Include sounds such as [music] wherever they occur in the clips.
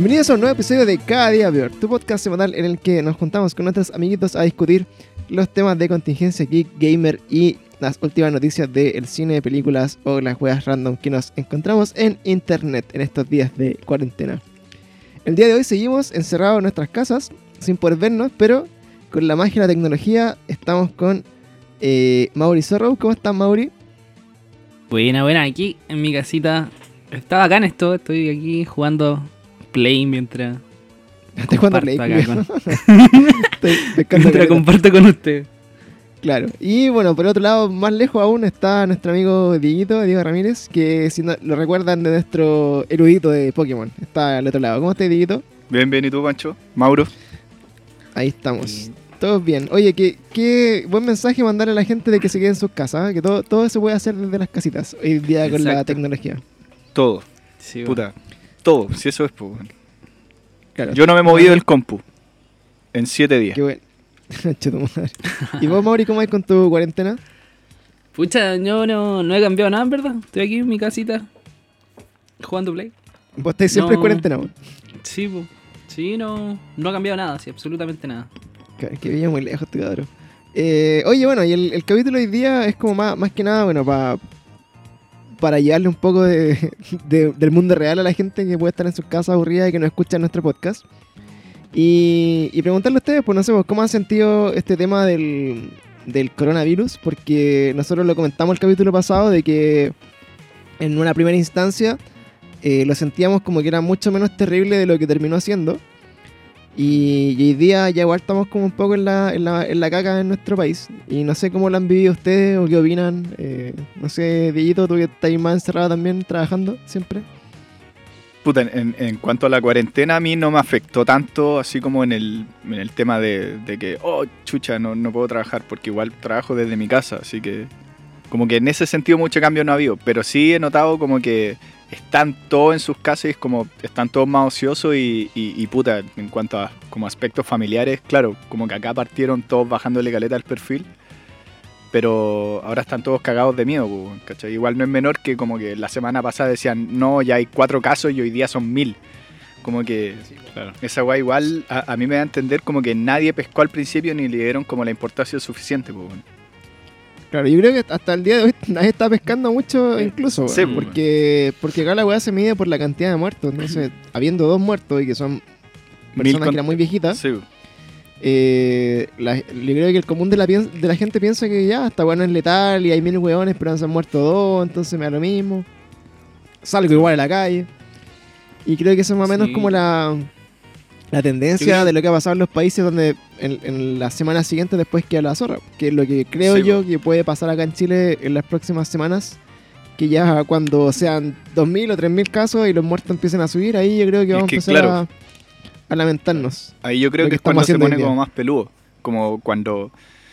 Bienvenidos a un nuevo episodio de Cada Día Peor, tu podcast semanal en el que nos juntamos con nuestros amiguitos a discutir los temas de contingencia geek, gamer y las últimas noticias del cine, películas o las weas random que nos encontramos en internet en estos días de cuarentena. El día de hoy seguimos encerrados en nuestras casas sin poder vernos, pero con la magia de la tecnología estamos con eh, Mauri Zorro. ¿Cómo estás, Mauri? Buena, buena, aquí en mi casita. Está bacán esto, estoy aquí jugando Play [laughs] [laughs] mientras. Estoy jugando Play. con- Estoy mientras comparto con usted. Claro. Y bueno, por otro lado, más lejos aún está nuestro amigo Dieguito, Diego Ramírez, que si no, lo recuerdan de nuestro erudito de Pokémon. Está al otro lado. ¿Cómo estás, Dieguito? Bien, bien, ¿y tú, Pancho? Mauro. Ahí estamos. Todos bien. Oye, qué, qué buen mensaje mandarle a la gente de que se quede en sus casas, ¿eh? que todo, todo se puede hacer desde las casitas hoy día con la tecnología. Todo, Sí, puta. Todo, si eso es, pues. Claro. Yo no me he movido del compu en siete días. Qué bueno. [laughs] Che tu madre. ¿Y vos, Mauri, cómo vas con tu cuarentena? Pucha, yo no, no he cambiado nada, en verdad. Estoy aquí en mi casita jugando Play. Vos estáis siempre en cuarentena, vos. Sí, po. sí, no, no ha cambiado nada, sí, absolutamente nada. Que, que veía muy lejos, este cabrón. Eh, oye, bueno, y el, el capítulo de hoy día es como más, más que nada, bueno, para para llevarle un poco de, de- del mundo real a la gente que puede estar en sus casas aburrida y que no escucha nuestro podcast. Y, y preguntarle a ustedes, pues no sé, pues, ¿cómo han sentido este tema del, del coronavirus? Porque nosotros lo comentamos el capítulo pasado de que en una primera instancia eh, lo sentíamos como que era mucho menos terrible de lo que terminó siendo. Y, hoy día ya igual estamos como un poco en la, en, la, en la caca en nuestro país. Y no sé cómo lo han vivido ustedes o qué opinan. Eh, no sé, Dieguito, tú que estás más encerrado también trabajando siempre. Puta, en, en cuanto a la cuarentena, a mí no me afectó tanto, así como en el, en el tema de, de que, oh, chucha, no, no puedo trabajar, porque igual trabajo desde mi casa, así que como que en ese sentido mucho cambio no ha habido, pero sí he notado como que están todos en sus casas y es como están todos más ociosos y, y, y puta, en cuanto a como aspectos familiares, claro, como que acá partieron todos bajándole caleta al perfil, pero ahora están todos cagados de miedo, po, ¿cachai? Igual no es menor que como que la semana pasada decían, no, ya hay cuatro casos y hoy día son mil. Como que esa weá igual a, a mí me da a entender como que nadie pescó al principio ni le dieron como la importancia suficiente, weón. Claro, yo creo que hasta el día de hoy [laughs] nadie está pescando mucho incluso. Sí, weón, porque, porque acá la weá se mide por la cantidad de muertos. Entonces, [clears throat] habiendo dos muertos y que son personas que eran muy viejitas, Sí, eh, la- yo creo que el común de la, piens- de la gente piensa que ya, esta weá no es letal y hay mil weones, pero se han muerto dos, entonces me da lo mismo. Salgo igual a la calle. Y creo que eso es más o menos Sí. como la, la tendencia de lo que ha pasado en los países donde en, en las semanas siguientes después queda la zorra. Que es lo que creo Sí, yo que puede pasar acá en Chile en las próximas semanas. Que ya cuando sean 2.000 o 3.000 casos y los muertos empiecen a subir, ahí yo creo que Es vamos que, a empezar claro. a, a lamentarnos. Ahí yo creo que, que es cuando se pone como más peludo. Como cuando.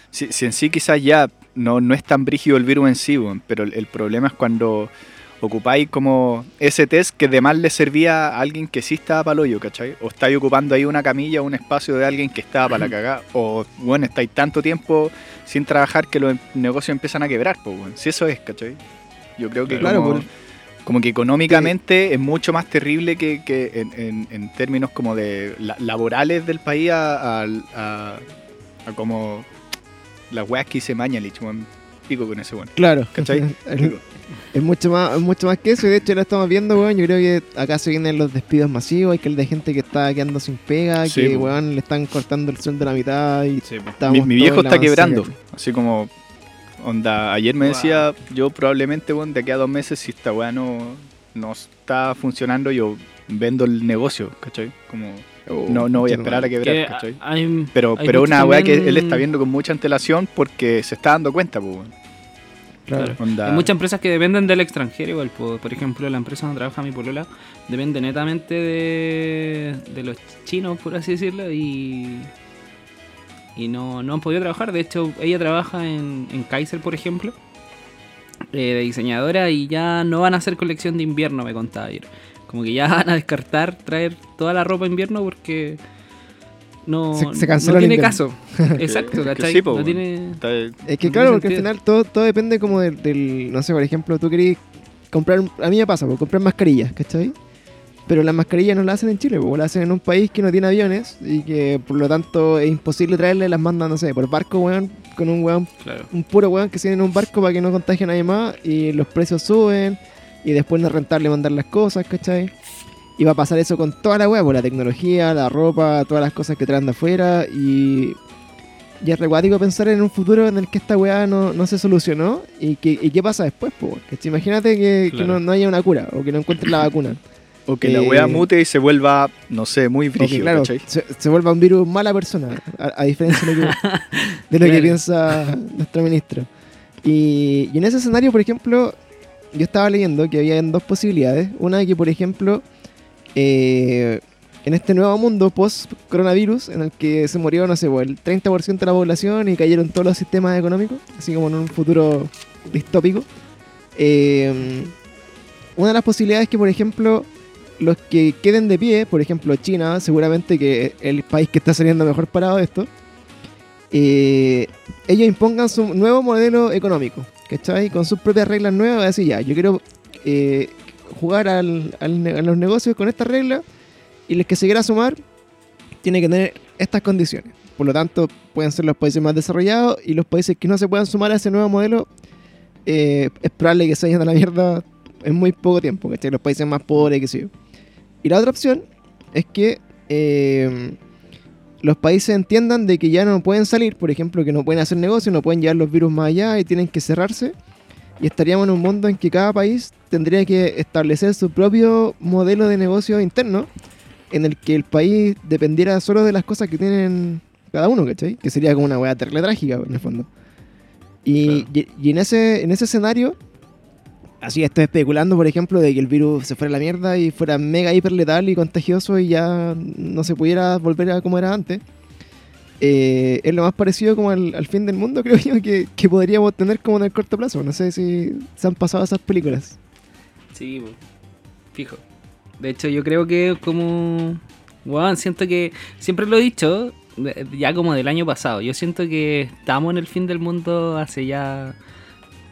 Si, si en sí quizás ya no, no es tan brígido el virus en sí, pero el, el problema es cuando ocupáis como ese test que de más le servía a alguien que sí estaba para el hoyo, ¿cachai? O estáis ocupando ahí una camilla o un espacio de alguien que estaba para la cagada. O, bueno, estáis tanto tiempo sin trabajar que los negocios empiezan a quebrar, pues, weón. Si eso es, ¿cachai? Yo creo que Claro, como, por- como que económicamente es mucho más terrible que, que en, en- en términos como de la- laborales del país a, a- a- a como las weas que hice Mañalich. Pico con ese weón. Claro. ¿Cachai? Es, mucho más, es mucho más que eso. Y de hecho lo estamos viendo, weón. Yo creo que acá se vienen los despidos masivos. Hay que el de gente que está quedando sin pega. Sí, que, po. weón, le están cortando el sueldo a la mitad. Y Mi, viejo está quebrando. Así como, onda, ayer me Wow. decía, yo probablemente, weón, de aquí a dos meses, si esta wea no, no está funcionando, yo vendo el negocio, ¿cachai? Como, Oh, no, no voy a esperar a quebrar, Que ¿cachai? hay- Pero, hay pero una weá que él está viendo con mucha antelación porque se está dando cuenta, pues, weón. Claro. Hay muchas empresas que dependen del extranjero igual. po. Por ejemplo, la empresa donde trabaja mi polola depende netamente de, de los chinos, por así decirlo, y, y no, no han podido trabajar. De hecho, ella trabaja en, en Kaiser, por ejemplo, eh, de diseñadora, y ya no van a hacer colección de invierno, me contaba ayer. Como que ya [laughs] van a descartar traer toda la ropa invierno porque no, Se- se no tiene caso. [laughs] Exacto, ¿cachai? sí, po, no tiene... Es que No claro, porque al final todo, todo depende como del, del- no sé, por ejemplo, tú querés comprar, a mí me pasa, por comprar mascarillas, ¿cachai? Pero las mascarillas no las hacen en Chile, pues las hacen en un país que no tiene aviones y que por lo tanto es imposible traerle, las mandan, no sé, por barco, weón, con un weón, Claro. un puro weón que se en un barco para que no contagie a nadie más y los precios suben y después no es rentable mandar las cosas, ¿cachai? Y va a pasar eso con toda la weá, por la tecnología, la ropa, todas las cosas que traen de afuera y... Y es reguático pensar en un futuro en el que esta weá no, no se solucionó y, que, y qué pasa después, pues. Imagínate que, que Claro. no, no haya una cura o que no encuentren la vacuna. O que la Eh, weá mute y se vuelva, no sé, muy O que, brígido, claro, se, se vuelva un virus mala persona, a, a diferencia de lo que, [laughs] de lo que Claro. piensa nuestro ministro. Y, y en ese escenario, por ejemplo, yo estaba leyendo que había dos posibilidades. Una que, por ejemplo, eh, en este nuevo mundo post-coronavirus, en el que se murió, no sé, pues, el 30% de la población y cayeron todos los sistemas económicos, así como en un futuro distópico, eh, una de las posibilidades es que, por ejemplo, los que queden de pie, por ejemplo China, seguramente que el país que está saliendo mejor parado de esto, eh, ellos impongan su nuevo modelo económico, ¿cachai? Con sus propias reglas nuevas, va a decir ya, yo quiero eh, jugar al, a los negocios con estas reglas y el que se quiera sumar tiene que tener estas condiciones. Por lo tanto, pueden ser los países más desarrollados y los países que no se puedan sumar a ese nuevo modelo, eh, es probable que se vayan a la mierda en muy poco tiempo, ¿cachai? Los países más pobres, que sé. Y la otra opción es que eh, los países entiendan de que ya no pueden salir, por ejemplo, que no pueden hacer negocio, no pueden llevar los virus más allá y tienen que cerrarse. Y estaríamos en un mundo en que cada país tendría que establecer su propio modelo de negocio interno, en el que el país dependiera solo de las cosas que tienen cada uno, ¿cachai? Que sería como una weá terrible trágica, en el fondo. Y, y- y en, ese, en ese escenario, así estoy especulando, por ejemplo, de que el virus se fuera a la mierda y fuera mega hiper letal y contagioso y ya no se pudiera volver a como era antes. Eh, es lo más parecido como al, fin del mundo, [laughs] creo yo, que, que podríamos tener como en el corto plazo. No sé si se han pasado esas películas. Sí, fijo. De hecho, yo creo que como... Weón, siento que... Siempre lo he dicho, ya como del año pasado. Yo siento que estamos en el fin del mundo hace ya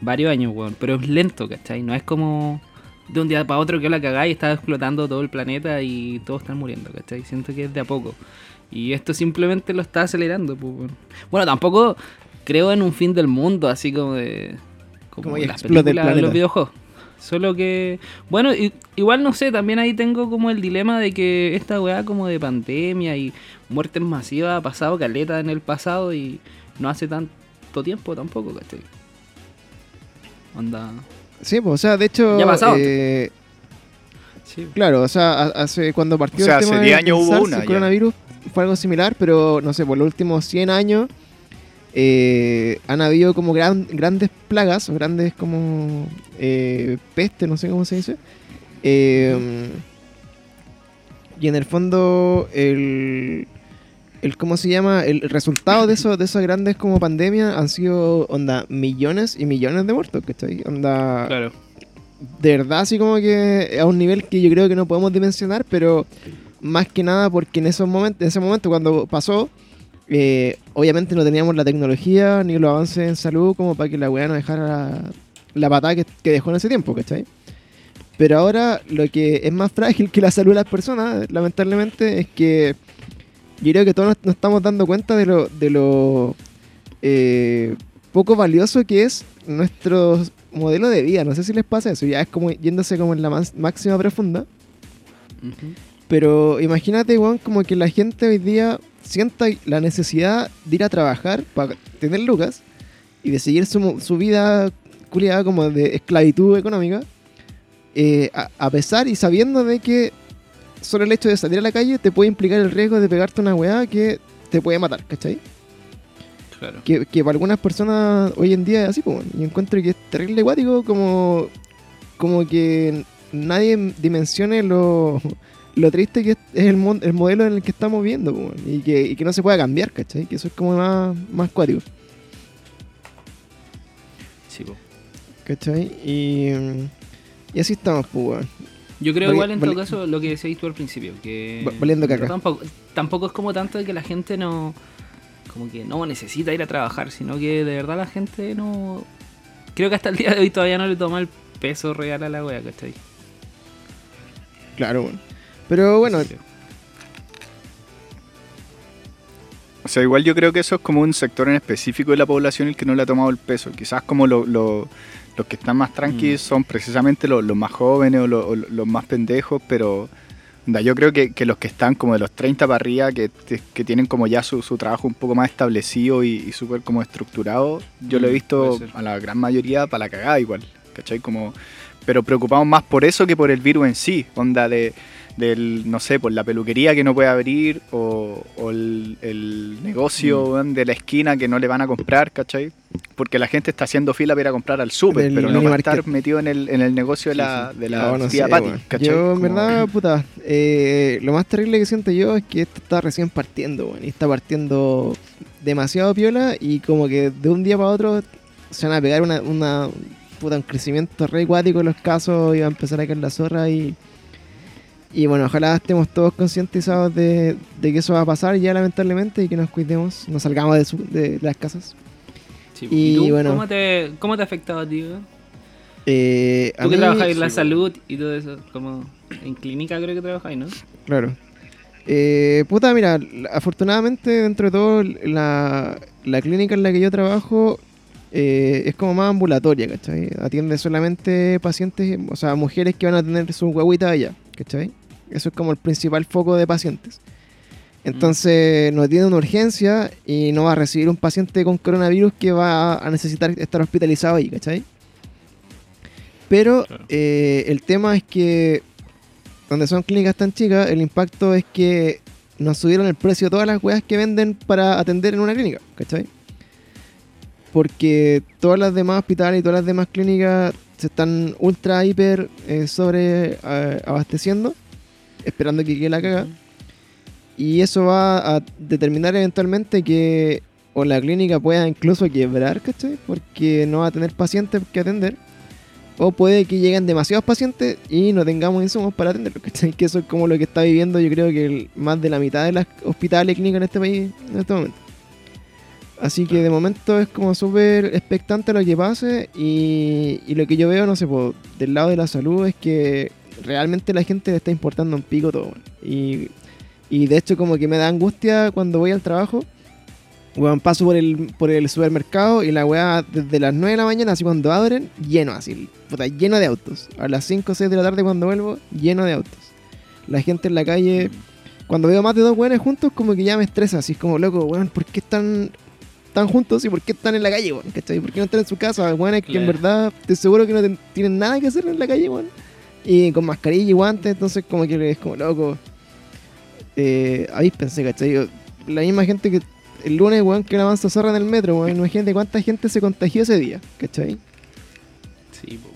varios años, weón. Pero es lento, ¿cachai? No es como de un día para otro que la cagáis y está explotando todo el planeta y todos están muriendo, ¿cachai? Siento que es de a poco. Y esto simplemente lo está acelerando, pues. Bueno, tampoco creo en un fin del mundo, así como de... Como, las películas, planeta. los videojuegos. Solo que, bueno, igual no sé, también ahí tengo como el dilema de que esta weá como de pandemia y muertes masivas ha pasado caleta en el pasado y no hace tanto tiempo tampoco, ¿cachai? Onda. Sí, pues, o sea, de hecho. Ya ha pasado. eh, Sí. Claro, o sea, ha- hace cuando partió O sea, el tema hace de- 10 años hubo una ya. coronavirus fue algo similar, pero no sé, por los últimos 100 años eh, han habido como gran- grandes plagas, o grandes como eh, peste, no sé cómo se dice. Eh, y en el fondo, el, el ¿cómo se llama? El resultado de, eso, de esas grandes como pandemias han sido, onda, millones y millones de muertos, ¿cachai? Onda, Claro. de verdad así como que a un nivel que yo creo que no podemos dimensionar, pero más que nada porque en esos momentos, en ese momento cuando pasó, eh, obviamente no teníamos la tecnología ni los avances en salud como para que la weá nos dejara la, patada que, que dejó en ese tiempo, ¿cachai? Pero ahora lo que es más frágil que la salud de las personas, lamentablemente, es que yo creo que todos nos, nos estamos dando cuenta de lo, de lo eh, poco valioso que es nuestro modelo de vida. No sé si les pasa eso, ya es como yéndose como en la más- máxima profunda. Pero imagínate, weón, como que la gente hoy día sienta la necesidad de ir a trabajar para tener lucas y de seguir su, su vida culiada como de esclavitud económica, eh, a, a pesar y sabiendo de que solo el hecho de salir a la calle te puede implicar el riesgo de pegarte una weá que te puede matar, ¿cachai? Claro. que, que para algunas personas hoy en día es así, pues, y encuentro que es terrible guático como, como que nadie dimensione lo, lo triste que es el, el modelo en el que estamos viendo, y, que, y que no se pueda cambiar, ¿cachai? Que eso es como más, más cuático, Sí, po. ¿cachai? Y, y así estamos, pues. Yo creo igual en todo caso lo que decías tú al principio, que Va- valiendo caca. Tampoco, tampoco es como tanto de que la gente no como que no necesita ir a trabajar, sino que de verdad la gente no creo que hasta el día de hoy todavía no le toma el peso real a la wea, ¿cachai? Claro. Pero bueno, O sea, igual yo creo que eso es como un sector en específico de la población el que no le ha tomado el peso. Quizás como lo- lo- los que están más tranquilos Mm. son precisamente los, los más jóvenes o, lo- o los más pendejos, pero yo creo que, que los que están como de los 30 para arriba, que, que tienen como ya su, su trabajo un poco más establecido y, y súper como estructurado, yo lo he Mm, visto a la gran mayoría para la cagada igual, ¿cachai? Como, pero preocupados más por eso que por el virus en sí, onda de del, no sé, por la peluquería que no puede abrir o, o el, el negocio Mm. de la esquina que no le van a comprar, ¿cachai? Porque la gente está haciendo fila para ir a comprar al súper, pero no mini para estar metido en el, en el negocio de la, sí. de la no, no tía sé, Patty, weón. ¿cachai? Yo, en verdad, puta, eh, lo más terrible que siento yo es que esto está recién partiendo, weón. Y está partiendo demasiado piola y como que de un día para otro se van a pegar una, una puta, un crecimiento re acuático en los casos y va a empezar a caer la zorra y... Y bueno, ojalá estemos todos concientizados de, de que eso va a pasar ya lamentablemente y que nos cuidemos, nos salgamos de, su- de las casas. Sí, Y ¿Y, tú, bueno. ¿cómo, te, ¿Cómo te ha afectado a ti? Eh, a Tú que mí- trabajas en la salud y todo eso, como en clínica creo que trabajáis, ¿no? Claro. Eh, puta, mira, afortunadamente dentro de todo la, la clínica en la que yo trabajo eh, es como más ambulatoria, ¿cachai? Atiende solamente pacientes, o sea, mujeres que van a tener su guaguita allá, ¿cachai? Eso es como el principal foco de pacientes. Entonces no tiene una urgencia y no va a recibir un paciente con coronavirus que va a necesitar estar hospitalizado ahí, ¿cachai? Pero Claro. eh, el tema es que donde son clínicas tan chicas, el impacto es que nos subieron el precio de todas las weas que venden para atender en una clínica, ¿cachai? Porque todas las demás hospitales y todas las demás clínicas se están ultra, hiper eh, sobre eh, abasteciendo, esperando que quede la caga. Y eso va a determinar eventualmente que o la clínica pueda incluso quebrar, ¿cachai? Porque no va a tener pacientes que atender. O puede que lleguen demasiados pacientes y no tengamos insumos para atenderlos, ¿cachai? [laughs] Que eso es como lo que está viviendo yo creo que el- más de la mitad de las hospitales y clínicas en este país en este momento. Así que de momento es como súper expectante lo que pase y, y lo que yo veo, no sé, po, del lado de la salud es que realmente la gente le está importando un pico todo. Y, y de hecho como que me da angustia cuando voy al trabajo. Weón, paso por el, por el supermercado y la weá desde las 9 de la mañana, así cuando abren, lleno así, puta, lleno de autos. A las 5 o 6 de la tarde cuando vuelvo, lleno de autos. La gente en la calle, cuando veo más de dos weones juntos, como que ya me estresa, así como loco, weón, ¿por qué están tan juntos y por qué están en la calle, weón? ¿Cachai? ¿Por qué no están en su casa? Weones que en verdad te seguro que no ten- tienen nada que hacer en la calle, weón. Y con mascarilla y guantes, entonces como que es como loco. Eh, avíspense, ¿cachai? Yo- La misma gente que el lunes, weón, que la avanza zorra en el metro, weón. Imagínate cuánta gente se contagió ese día, ¿cachai? Sí, po.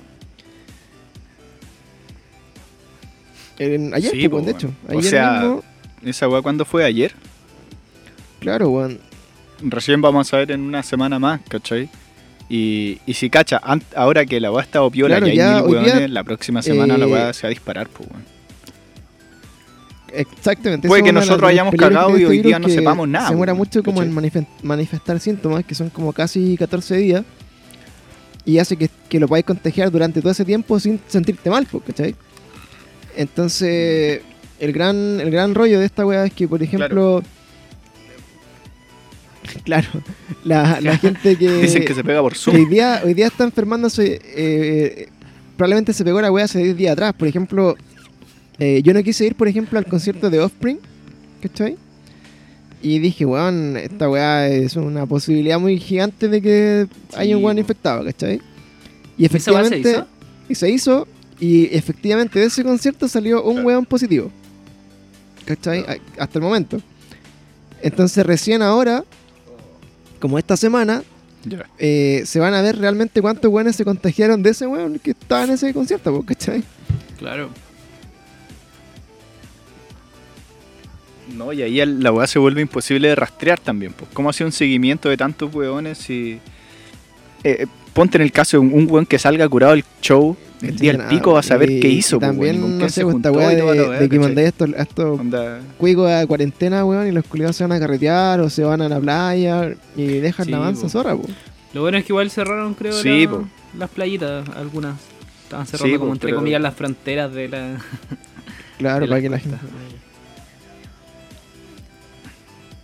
En- ayer, Sí, pues, po, de hecho. weón. O Ayer sea- mismo, ¿Esa weá cuándo fue? ¿Ayer? claro, weón. Recién vamos a ver en una semana más, ¿cachai? Y, y si cacha, ahora que la weá está piola Claro, y hay ya mil hoy día, la próxima semana la eh, weá se va a disparar, pues weón. Exactamente. Puede que nosotros hayamos cagado y hoy este día virus no sepamos nada, Se weón, mucho como en manifestar síntomas, que son como casi 14 días. Y hace que, que lo podáis contagiar durante todo ese tiempo sin sentirte mal, pues, ¿cachai? Entonces, el gran, el gran rollo de esta weá es que, por ejemplo... Claro, la, la [laughs] gente que... Dicen que se pega por Zoom. hoy día, hoy día está enfermándose. eh, probablemente se pegó la wea hace 10 días atrás. Por ejemplo, eh, yo no quise ir, por ejemplo, al concierto de Offspring. ¿Cachai? Y dije, weón, esta weá es una posibilidad muy gigante de que haya un weón infectado, ¿cachai? Y ¿Esa weá se efectivamente. hizo? Y se hizo. Y efectivamente de ese concierto salió un weón positivo. ¿Cachai? Hasta el momento. Entonces recién ahora, como esta semana, eh, se van a ver realmente cuántos weones se contagiaron de ese weón que estaba en ese concierto, ¿cachai? Claro. No, y ahí la weá se vuelve imposible de rastrear también. Pues. ¿Cómo hace un seguimiento de tantos weones si... eh, eh, ponte en el caso de un, un weón que salga curado del show, el día del pico va a saber y- qué y hizo, pues, weón, y También, con no sé, se pues, esta weá y de, que mandáis estos, a estos cuicos a cuarentena, weón, y los culiados se van a carretear o se van a la playa y dejan Sí, la mansa po. zorra, po. Lo bueno es que igual cerraron, creo, Sí, la- las playitas, algunas. Estaban cerrando Sí, como po, entre pero- comillas las fronteras de la Claro, para que la gente.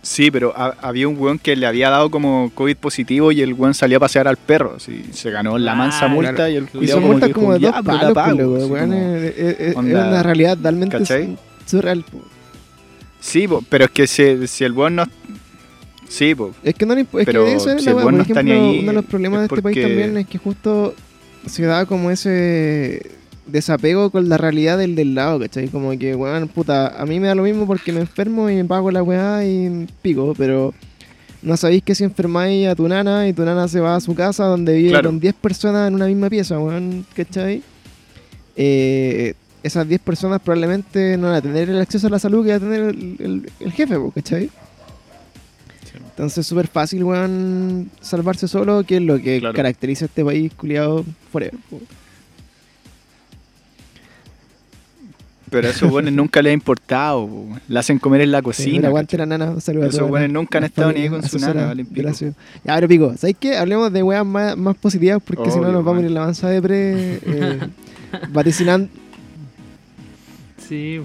Sí, pero ha- había un weón que le había dado como COVID positivo y el weón salió a pasear al perro. así, se ganó la Ah, mansa multa claro. y el Y son multas como de dos "Ya, pero la palos, pago", weón, como- es, es- es- es onda, una realidad totalmente ¿cachai? su- surreal. po. Sí, po, pero es que si, si el weón no... Sí, po, Es que no le es Pero que eso es si la el weón no está ni ahí, uno de los problemas de es este país también es que justo se da como ese desapego con la realidad del del lado, ¿cachai? Como que, weón, puta, a mí me da lo mismo porque me enfermo y me pago la weá y pico, pero no sabéis que si enfermáis a tu nana y tu nana se va a su casa donde vive Claro. con 10 personas en una misma pieza, weón, ¿cachai? Eh, esas 10 personas probablemente no van a tener el acceso a la salud que va a tener el, el- el jefe, ¿cachai? Entonces es súper fácil, weón, salvarse solo, que es lo que Claro. caracteriza a este país culiado forever. po. Pero a esos weones nunca les ha importado. po. Le hacen comer en la cocina. aguante la nana, un saludo a Esos las- nunca han estado ni ahí con su nana, pico. la ciudad. Ya, pero pico, ¿sabes qué? Hablemos de weas más, más positivas porque si no nos vamos a ir en la avanzada de pre eh, [laughs] vaticinando. Sí,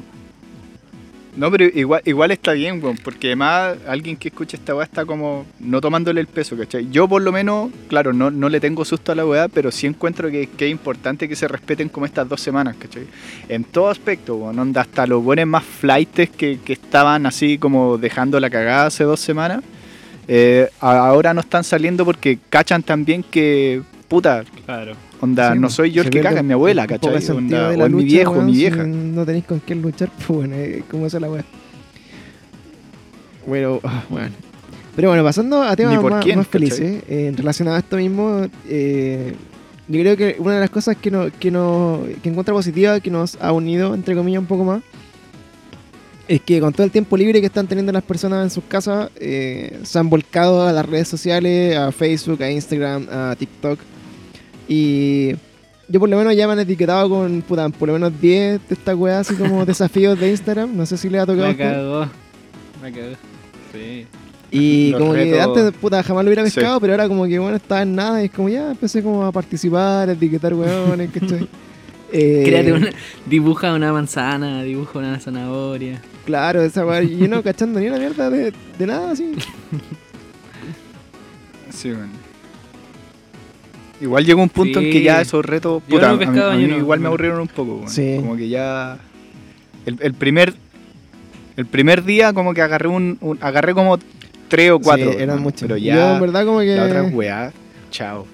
No, pero igual, igual está bien, weón, porque además alguien que escucha esta weá está como no tomándole el peso, ¿cachai? Yo por lo menos, claro, no, no le tengo susto a la weá, pero sí encuentro que, que es importante que se respeten como estas dos semanas, ¿cachai? En todo aspecto, weón, onda, hasta los buenos más flightes que, que estaban así como dejando la cagada hace dos semanas, eh, ahora no están saliendo porque cachan también que, puta, claro. onda, Sí, no po, soy yo el que caga, es mi abuela, ¿cachai? Onda, o es mi viejo, weón, mi si vieja. no tenéis con quién luchar, pues bueno, eh, ¿cómo es la wea? Bueno, ah, bueno. Pero bueno, pasando a temas más, quién, más ¿cachai? felices, eh, en relacionado a esto mismo, eh, yo creo que una de las cosas que, no, que, no, que encuentro positiva, que nos ha unido, entre comillas, un poco más, es que con todo el tiempo libre que están teniendo las personas en sus casas, eh, se han volcado a las redes sociales, a Facebook, a Instagram, a TikTok. Y yo por lo menos ya me han etiquetado con, puta, por lo menos 10 de estas weas así como [laughs] desafíos de Instagram. No sé si le ha tocado Me cagó. Me cagó. Sí. Y Los como que retos- antes, puta, jamás lo hubiera Sí. pescado, pero ahora como que, bueno, estaba en nada y es como ya empecé como a participar, a etiquetar weones, [laughs] ¿cachai? Eh, Créate una, dibuja una manzana, dibuja una zanahoria. Claro, esa wea, y yo no cachando ni una mierda de, de nada así. [laughs] Sí, man. Igual llegó un punto en que ya esos retos, Yo puta, no a mí, a igual me aburrieron un poco. Sí. Como que ya el, el primer el primer día como que agarré un, un- agarré como tres o cuatro, Sí, eran muchos. pero Yo ya en verdad como que... la otra weá, chao.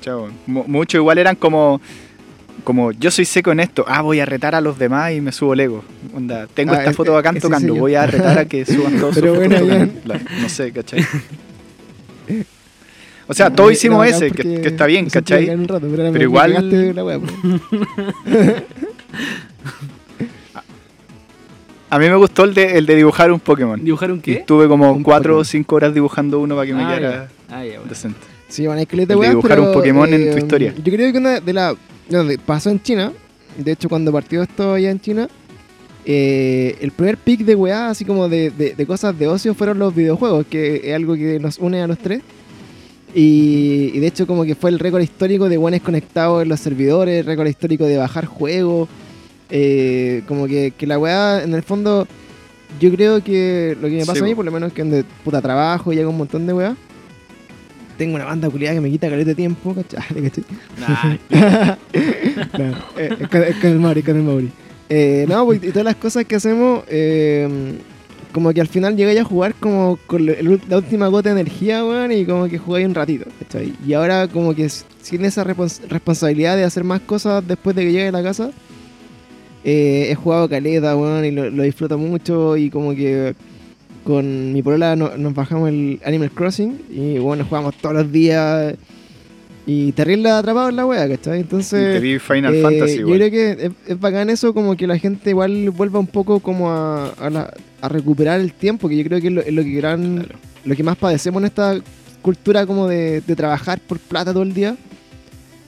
Chao. Mu- Mucho igual eran como como yo soy seco en esto, ah, voy a retar a los demás y me subo Lego. Onda, tengo Ah, esta foto bacán tocando, voy a retar a que suban [laughs] todos Pero sus bueno, fotos tocando. No sé, ¿cachai? [laughs] O sea, todos hicimos ese, que, que está bien, ¿cachai? bacán un rato, pero, Pero igual- la wea, po. [laughs] A mí me gustó el de, el de dibujar un Pokémon. ¿Dibujar un Y qué? estuve como Un cuatro Pokémon. o cinco horas dibujando uno para que me Ah, quedara ya. Ah, ya, bueno. decente. Sí, a esqueleto El de weas, dibujar pero, un Pokémon en tu historia. Yo creo que una de las. No, de- pasó en China. De hecho, cuando partió esto allá en China, eh, el primer pick de weá, así como de, de- de cosas de ocio, fueron los videojuegos, que es algo que nos une a los tres. Y, y de hecho, como que fue el récord histórico de buenos conectados en los servidores, récord histórico de bajar juegos. eh, como que, que la weá, en el fondo, yo creo que lo que me pasa Sí, a mí, po. por lo menos, que donde puta trabajo y hago un montón de weá. Tengo una banda culiada que me quita caleta de tiempo, ¿cachai? [laughs] ¿cachai? Nah, [laughs] Claro, eh, es, con, es con el Mauri, con el Mauri. Eh, no, pues, y todas las cosas que hacemos, eh, como que al final llegáis a jugar como con la última gota de energía, weón, y como que jugáis un ratito. Y ahora como que sin esa respons- responsabilidad de hacer más cosas después de que llegue a la casa, eh, he jugado caleta, weón, y lo, disfruto mucho, y como que con mi polola no- nos bajamos el Animal Crossing, y bueno, jugamos todos los días, y terrible atrapado en la wea, ¿cachai? Y Entonces... te vi Final Eh, Fantasy, yo creo que es, es bacán eso, como que la gente igual vuelva un poco como a, a la- a recuperar el tiempo, que yo creo que es lo, es lo que gran, Claro. lo que más padecemos en esta cultura como de, de trabajar por plata todo el día,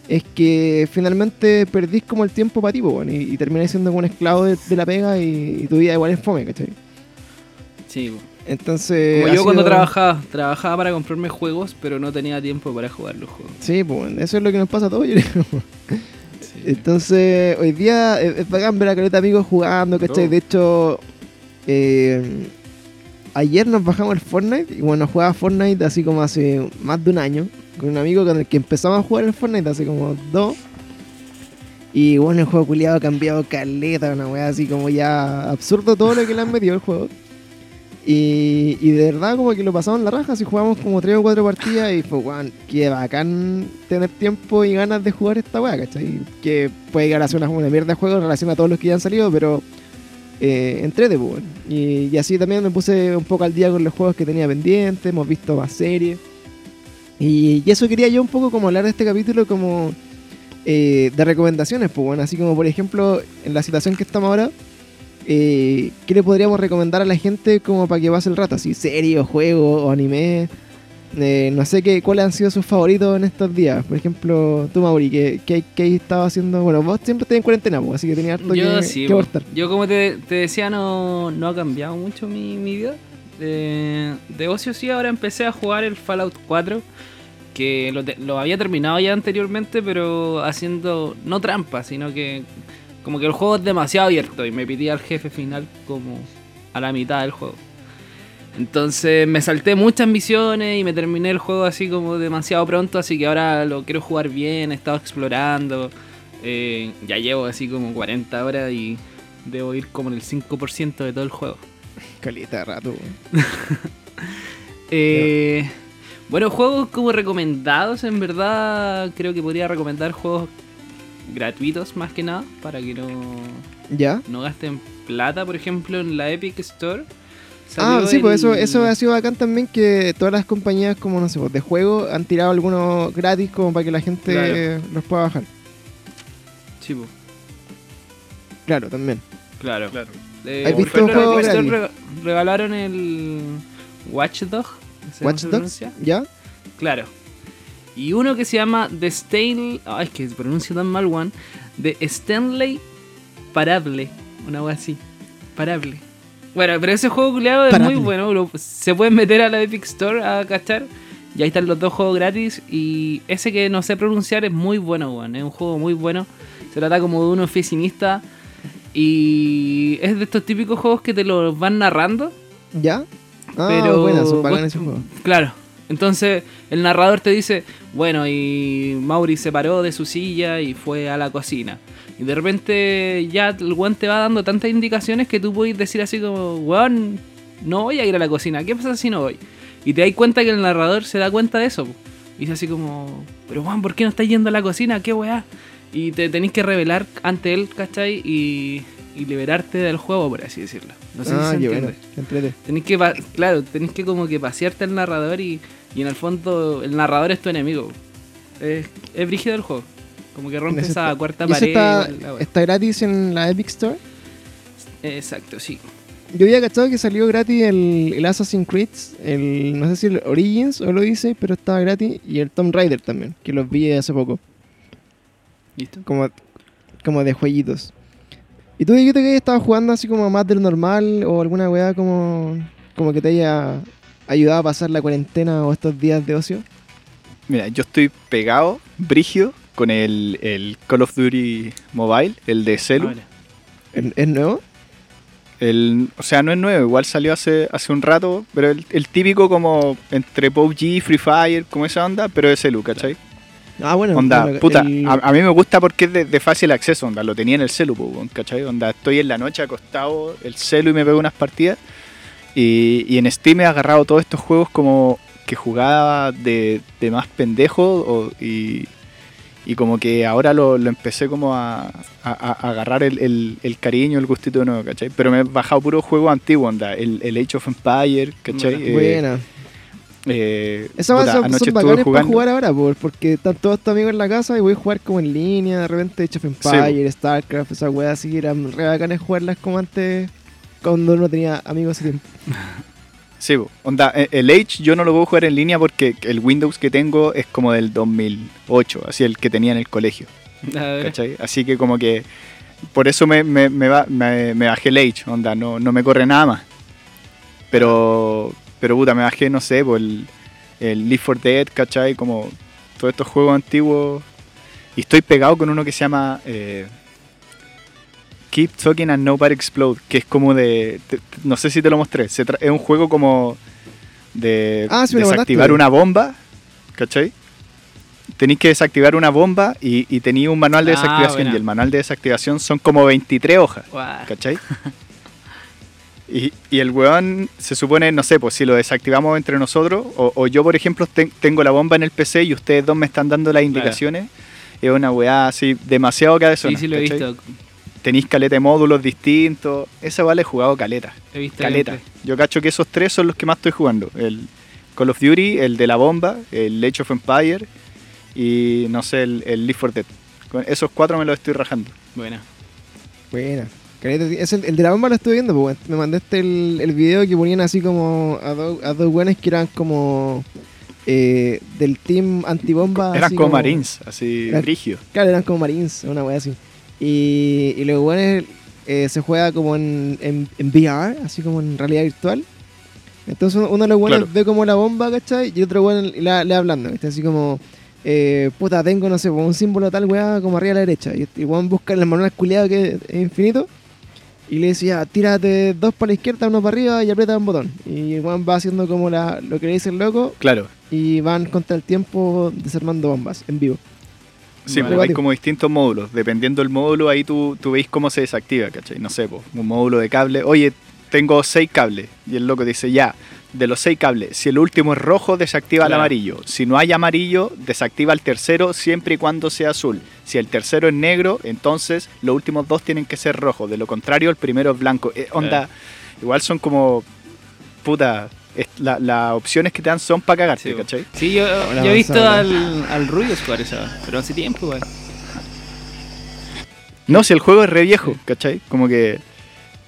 es que finalmente perdís como el tiempo para ti, weón, y, y termináis siendo como un esclavo de, de la pega y, y tu vida igual es fome, ¿cachai? sí, po. Entonces... Como yo cuando sido- trabajaba, trabajaba para comprarme juegos, pero no tenía tiempo para jugar los juegos. Sí, pues eso es lo que nos pasa a todos, yo creo. Entonces, hoy día es, es bacán ver a caleta de amigos jugando, ¿cachai? Oh. De hecho, eh, ayer nos bajamos el Fortnite y bueno, jugaba Fortnite así como hace más de un año con un amigo con el que empezamos a jugar el Fortnite hace como dos. Y bueno, el juego culiado ha cambiado caleta, una weá así como ya absurdo todo lo que le han metido al juego. Y, de verdad como que lo pasamos en la raja, así jugamos como tres o cuatro partidas y fue, weón, qué bacán tener tiempo y ganas de jugar esta weá, ¿cachai? Que puede llegar a ser una, una mierda de juego en relación a todos los que ya han salido, pero eh, entrete, pues, y, y así también me puse un poco al día con los juegos que tenía pendientes, hemos visto más series. Y, y eso quería yo un poco como hablar de este capítulo como eh, de recomendaciones, pues bueno, así como por ejemplo en la situación que estamos ahora, eh, ¿qué le podríamos recomendar a la gente como para que pase el rato? Así, series, o juegos, o anime. Eh, no sé qué, cuáles han sido sus favoritos en estos días. Por ejemplo, tú, Mauri, ¿qué, qué, estado haciendo? Bueno, vos siempre estás en cuarentena, pues, así que tenías harto Yo que, sí, que yo como te, te decía, no, no ha cambiado mucho mi, mi vida. De, de ocio sí, ahora empecé a jugar el Fallout 4, que lo, te- lo había terminado ya anteriormente, pero haciendo, no trampa, sino que como que el juego es demasiado abierto y me pedía al jefe final como a la mitad del juego. Entonces me salté muchas misiones y me terminé el juego así como demasiado pronto, así que ahora lo quiero jugar bien, he estado explorando. eh, ya llevo así como 40 horas y debo ir como en el 5% de todo el juego. Caleta de rato. [laughs] Eh, bueno, juegos como recomendados, en verdad creo que podría recomendar juegos gratuitos más que nada, para que no, ¿Ya? no gasten plata, por ejemplo, en la Epic Store. Ah, sí, pues eso, eso ha sido bacán también que todas las compañías como, no sé, pues, de juego han tirado algunos gratis como para que la gente Claro. los pueda bajar. Sí, po, Claro, también. claro. Claro. Eh, ¿Has visto un juego regalaron el Watchdog. ¿se Watch se Dogs, pronuncia? ¿ya? Claro. Y uno que se llama The Stanley. Ay, es que se pronuncia tan mal, one. The Stanley Parable. Una wea así. Parable. Bueno, pero ese juego culiado es Parable. muy bueno. lo- se pueden meter a la Epic Store a cachar. Y ahí están los dos juegos gratis. Y ese que no sé pronunciar es muy bueno, weón. Es un juego muy bueno. Se trata como de un oficinista. Y es de estos típicos juegos que te los van narrando. ¿Ya? Ah, Pero bueno, son. Claro. Entonces el narrador te dice, bueno, y Mauri se paró de su silla y fue a la cocina. Y de repente ya el weón te va dando tantas indicaciones que tú puedes decir así como, weón, no voy a ir a la cocina, ¿qué pasa si no voy? Y te das cuenta que el narrador se da cuenta de eso. Y dice así como, pero weón, ¿por qué no estás yendo a la cocina? ¿Qué weá? Y te tenés que revelar ante él, ¿cachai? Y, y liberarte del juego, por así decirlo. No sé ah, si se entiende. bueno. Tenés que, claro, tenés que como que pasearte al narrador y, y en el fondo el narrador es tu enemigo. Es, es brígido el juego. Como que rompe esa está- cuarta ¿Y ese pared. está, está gratis en la Epic Store? Exacto, sí. Yo había cachado que salió gratis el, el Assassin's Creed, el, no sé si el Origins o lo dice, pero estaba gratis, y el Tomb Raider también, que los vi hace poco, ¿Listo? como, como de jueguitos. ¿Y tú dijiste que estabas jugando así como más de lo normal o alguna weá como, como que te haya ayudado a pasar la cuarentena o estos días de ocio? Mira, yo estoy pegado, brígido, con el, el Call of Duty Mobile, el de Celu. Ah. ¿Es, es nuevo? El, o sea, no es nuevo, igual salió hace, hace un rato, pero el, el típico como entre PUBG, Free Fire, como esa onda, pero de Celu, ¿cachai? Ah, bueno. Onda, bueno, puta, el- a, a mí me gusta porque es de, de fácil acceso, onda, lo tenía en el celu, ¿cachai? Onda, estoy en la noche acostado, el celu y me pego unas partidas. Y, y en Steam he agarrado todos estos juegos como que jugaba de, de más pendejo o- y, y como que ahora lo, lo empecé como a, a- a agarrar el, el- el cariño, el gustito de nuevo, ¿cachai? Pero me he bajado puro juego antiguo, onda, el, el Age of Empire, ¿cachai? Buena. Eh, eh, Esas puta, son, anoche son estuve bacanes para jugar ahora, por- porque están todos tus amigos en la casa y voy a jugar como en línea, de repente Age of Empire, StarCraft, esas weas así, eran re bacanes jugarlas como antes, cuando uno tenía amigos hace tiempo. [laughs] Sí, onda, eh, el Age yo no lo puedo jugar en línea porque el Windows que tengo es como del 2008, así el que tenía en el colegio. ¿cachai? Así que como que por eso me, me, me, ba- me- me bajé el Age, onda, no, no me corre nada más. Pero, pero puta, me bajé, no sé, por el, el Leaf 4 Dead, ¿cachai? Como todos estos juegos antiguos. Y estoy pegado con uno que se llama eh, Keep Talking and Nobody Explode, que es como de... te- no sé si te lo mostré. se es un juego como de Ah, sí desactivar una bomba, ¿cachai? Tenéis que desactivar una bomba y, y tenéis un manual de Ah, desactivación. buena. Y el manual de desactivación son como 23 hojas. Guau. ¿Cachai? Y, y el weón se supone, no sé, pues si lo desactivamos entre nosotros, o, o yo por ejemplo ten- tengo la bomba en el PC y ustedes dos me están dando las indicaciones, es una weá así demasiado Sí, cabezona. sí lo he visto. Tenéis caleta de módulos distintos, esa vale he jugado caleta. He visto Caleta. Yo cacho que esos tres son los que más estoy jugando. El Call of Duty, el de la bomba, el Age of Empire y no sé, el, el Leaf 4 Dead. Con esos cuatro me los estoy rajando. Buena. Buena. Caleta, es el, el de la bomba lo estuve viendo, pues, me mandaste el, el video que ponían así como a, dos a dos buenos que eran como eh, del team antibomba. Eran así como Marines, así Eran- rígidos. Claro, eran como Marines, una wea así. Y, y los buenos eh, se juega como en, en, en VR, así como en realidad virtual. Entonces uno de los buenos Claro. ve como la bomba, ¿cachai? Y otro bueno le, le hablando. Así como, eh, puta, tengo, no sé, un símbolo tal weá como arriba a la derecha. Y el weón busca el manual culiado que es infinito. Y le decía, tírate dos para la izquierda, uno para arriba y aprieta un botón. Y el weón va haciendo como la, lo que le dice el loco Claro. y van contra el tiempo desarmando bombas en vivo. Sí, Vale. pues hay como distintos módulos. Dependiendo del módulo, ahí tú, tú veis cómo se desactiva, ¿cachai? No sé, pues, un módulo de cable. Oye, tengo seis cables. Y el loco dice, ya, de los seis cables, si el último es rojo, desactiva el amarillo. Si no hay amarillo, desactiva el tercero siempre y cuando sea azul. Si el tercero es negro, entonces los últimos dos tienen que ser rojos. De lo contrario, el primero es blanco. Eh, onda, igual son como... Puta, la- las opciones que te dan son para cagarte, Sí. ¿cachai? Sí, yo, he visto al, al Rubius jugar esa, pero hace tiempo, igual. No, si el juego es re viejo, ¿cachai? Como que...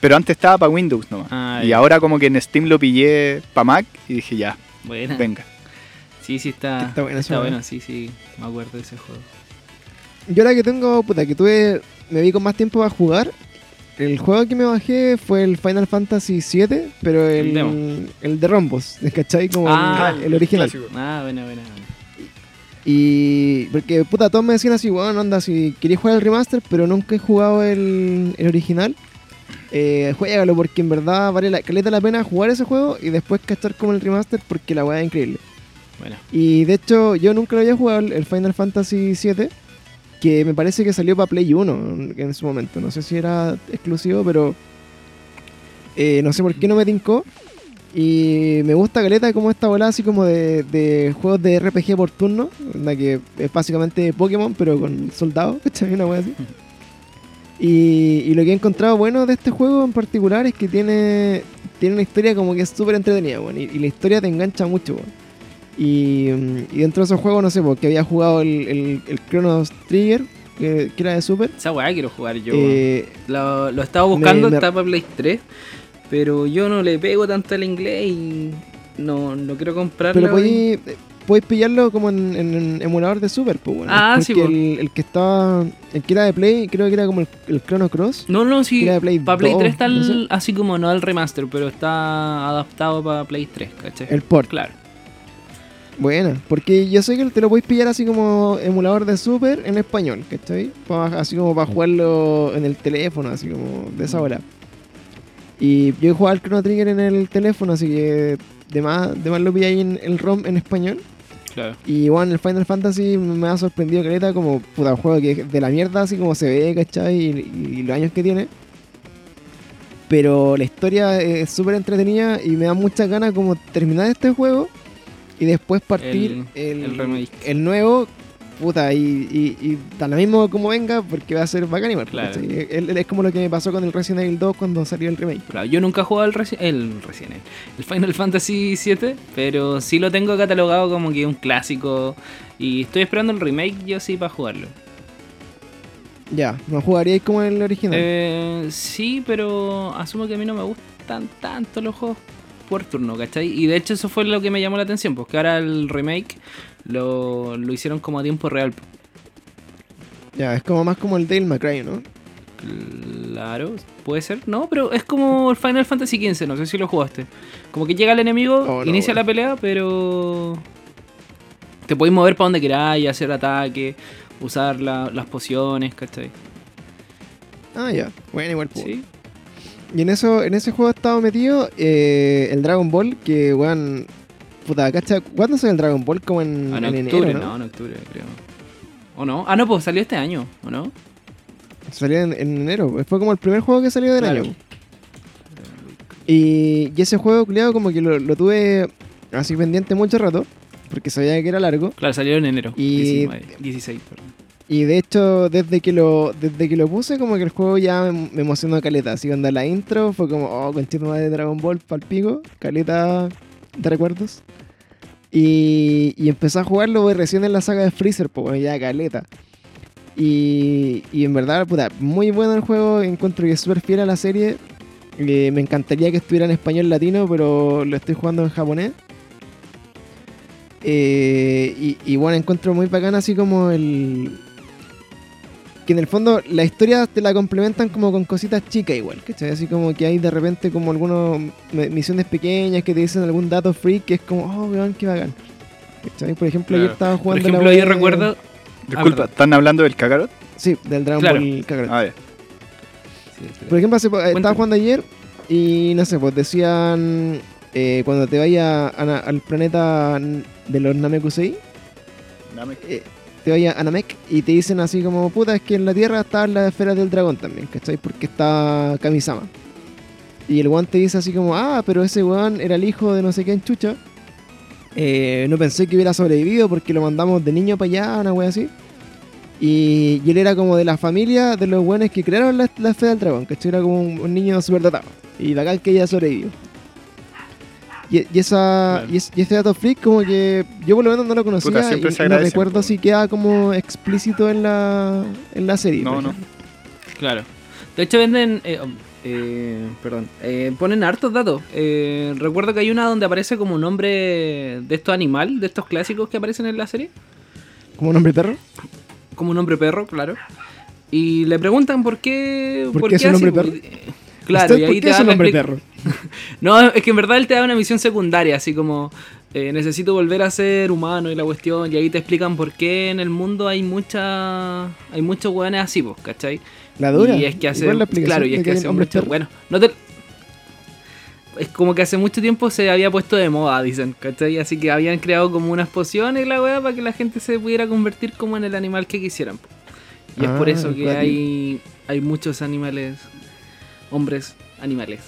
Pero antes estaba para Windows nomás. Ah, y ahora como que en Steam lo pillé para Mac y dije ya, Buena. venga. Sí, sí, está, Está buena está bueno, sí, sí, me acuerdo de ese juego. Yo la que tengo, puta, que tuve, me vi con más tiempo para jugar. El juego que me bajé fue el Final Fantasy VII, pero el, El de rombos, ¿cachai? Como Ah, el, el original. Ah, buena, buena. buena. Y porque, puta, todos me decían así, bueno, onda, si querías jugar el remaster, pero nunca he jugado el, el original, eh, juégalo, porque en verdad vale la caleta la pena jugar ese juego y después cachar como el remaster, porque la weá es increíble. Buena. Y de hecho, yo nunca lo había jugado el Final Fantasy VII, que me parece que salió para Play 1 en- su momento. No sé si era exclusivo, pero eh, no sé por qué no me tincó. Y me gusta Caleta como esta bola así como de, juegos de RPG por turno, onda que es básicamente Pokémon, pero con soldados. [laughs] Una así. Y, y lo que he encontrado bueno de este juego en particular es que tiene, tiene una historia como que es súper entretenida, weón, y, la historia te engancha mucho. Y, mm, y dentro de esos juegos, no sé, porque había jugado el, el, el Chronos Trigger, que, que era de Super. Esa weá quiero jugar yo. Eh, Lo, lo estaba buscando, me- está para Play 3, pero yo no le pego tanto al inglés y no, no quiero comprarlo. pero podéis, podéis pillarlo como en, en- en emulador de Super, pues bueno. Ah, porque sí, po. el, el que estaba, el que era de Play, creo que era como el, el Chrono Cross. No, no, sí. Para Play 2, 3 está el- no sé. así como no el remaster, pero está adaptado para Play 3, ¿cachai? El port. Claro. Buena, porque yo sé que te lo podéis pillar así como emulador de Super en español, ¿cachai? Así como para jugarlo en el teléfono, así como de esa hora. Y yo he jugado al Chrono Trigger en el teléfono, así que de más, de más lo pillé ahí en el ROM en español. Claro. Y bueno, el Final Fantasy me ha sorprendido caleta como puta juego que es de la mierda, así como se ve, ¿cachai? Y, y los años que tiene. Pero la historia es súper entretenida y me da muchas ganas como terminar este juego y después partir el, el remake. el nuevo, puta, y, y, da lo mismo como venga porque va a ser bacán igual. Claro. ¿cachai? Es, como lo que me pasó con el Resident Evil 2 cuando salió el remake. Claro, yo nunca he jugado el, el Resident Evil, el Final Fantasy VII, pero sí lo tengo catalogado como que un clásico y estoy esperando el remake yo sí para jugarlo. Ya, no jugaríais como el original. Eh, sí, pero asumo que a mí no me gustan tanto los juegos por turno, ¿cachai? Y de hecho eso fue lo que me llamó la atención, porque ahora el remake lo, lo hicieron como a tiempo real. Ya, es como más como el Dale McRae, ¿no? Claro, puede ser. No, pero es como el Final Fantasy XV, no sé si lo jugaste. Como que llega el enemigo, Oh, no, inicia bueno. la pelea, pero te podéis mover para donde queráis, hacer ataque. usar la- las pociones, ¿cachai? Ah, ya. Bueno, igual. pues. Sí. Y en eso, en ese juego estaba metido eh, el Dragon Ball, que weón. Puta, ¿cacha? ¿Cuándo sale el Dragon Ball? Como en, Ah, en, en octubre, enero, no? ¿no? en octubre, creo. ¿O no? Ah, no, pues salió este año, ¿o no? Salió en, en enero. Fue como el primer juego que salió del Claro. año. Y, y ese juego, culiado, como que lo, lo tuve así pendiente mucho rato, porque sabía que era largo. Claro, salió en enero. Y- 19, 16, perdón. Y de hecho, desde que lo desde que lo puse, como que el juego ya me, me emocionó caleta. Así cuando la intro fue como, oh, conchito de Dragon Ball palpico, caleta de recuerdos. Y, y empecé a jugarlo güey, recién en la saga de Freezer, pues ya caleta. Y, y en verdad, puta, muy bueno el juego, encuentro que es súper fiel a la serie. Eh, me encantaría que estuviera en español latino, pero lo estoy jugando en japonés. Eh, y, y bueno, encuentro muy bacán así como el... Que en el fondo la historia te la complementan como con cositas chicas igual, ¿cachai? Así como que hay de repente como algunas misiones pequeñas que te dicen algún dato freak que es como, oh, weón, qué bacán. ¿Cachai? Por ejemplo, Claro. ayer estaba Por jugando ejemplo, la yo wea de- recuerdo. Disculpa, perdón. ¿están hablando del Kakarot? Sí, del Dragon Claro. Ball Kakarot. Ah. Sí, espera. Por ejemplo, hace eh, estaba jugando ayer y no sé, pues decían eh, cuando te vayas al planeta de los Namekusei, eh, te vayas a Namek y te dicen así como, puta, es que en la Tierra estaban las esferas del dragón también, ¿cachai? Porque está Kamisama. Y el weón te dice así como, ah, pero ese weón era el hijo de no sé qué en chucha. Eh, no pensé que hubiera sobrevivido porque lo mandamos de niño para allá, una wea así. Y, él era como de la familia de los weones que crearon la, esfera del dragón, ¿cachai? Era como un, un niño súper dotado. Y bacán que ella sobrevivió. Y, y esa, Claro. y, es- y ese dato freak como que yo por lo menos no lo conocía Puta, siempre y se no recuerdo si queda como explícito en la, en la serie. No, no. Claro. De hecho, venden. eh, um, eh, perdón. eh, ponen hartos datos. Eh, recuerdo que hay una donde aparece como un nombre de estos animal, de estos clásicos que aparecen en la serie. Como un hombre perro. Como un hombre perro, claro. Y le preguntan por qué. ¿Por qué es un hombre perro? Claro, ¿Usted y por ahí qué te es dan un hombre perro? [laughs] No, es que en verdad él te da una misión secundaria, así como eh, necesito volver a ser humano y la cuestión, y ahí te explican por qué en el mundo hay mucha hay muchos hueones así, pues, ¿cachai? La dura. Y es que hace la claro, y es que hay hace hombres mucho, bueno, no te es como que hace mucho tiempo se había puesto de moda, dicen, ¿cachai? Así que habían creado como unas pociones la weá para que la gente se pudiera convertir como en el animal que quisieran. Y es por Ah, eso que hay hay muchos animales hombres animales.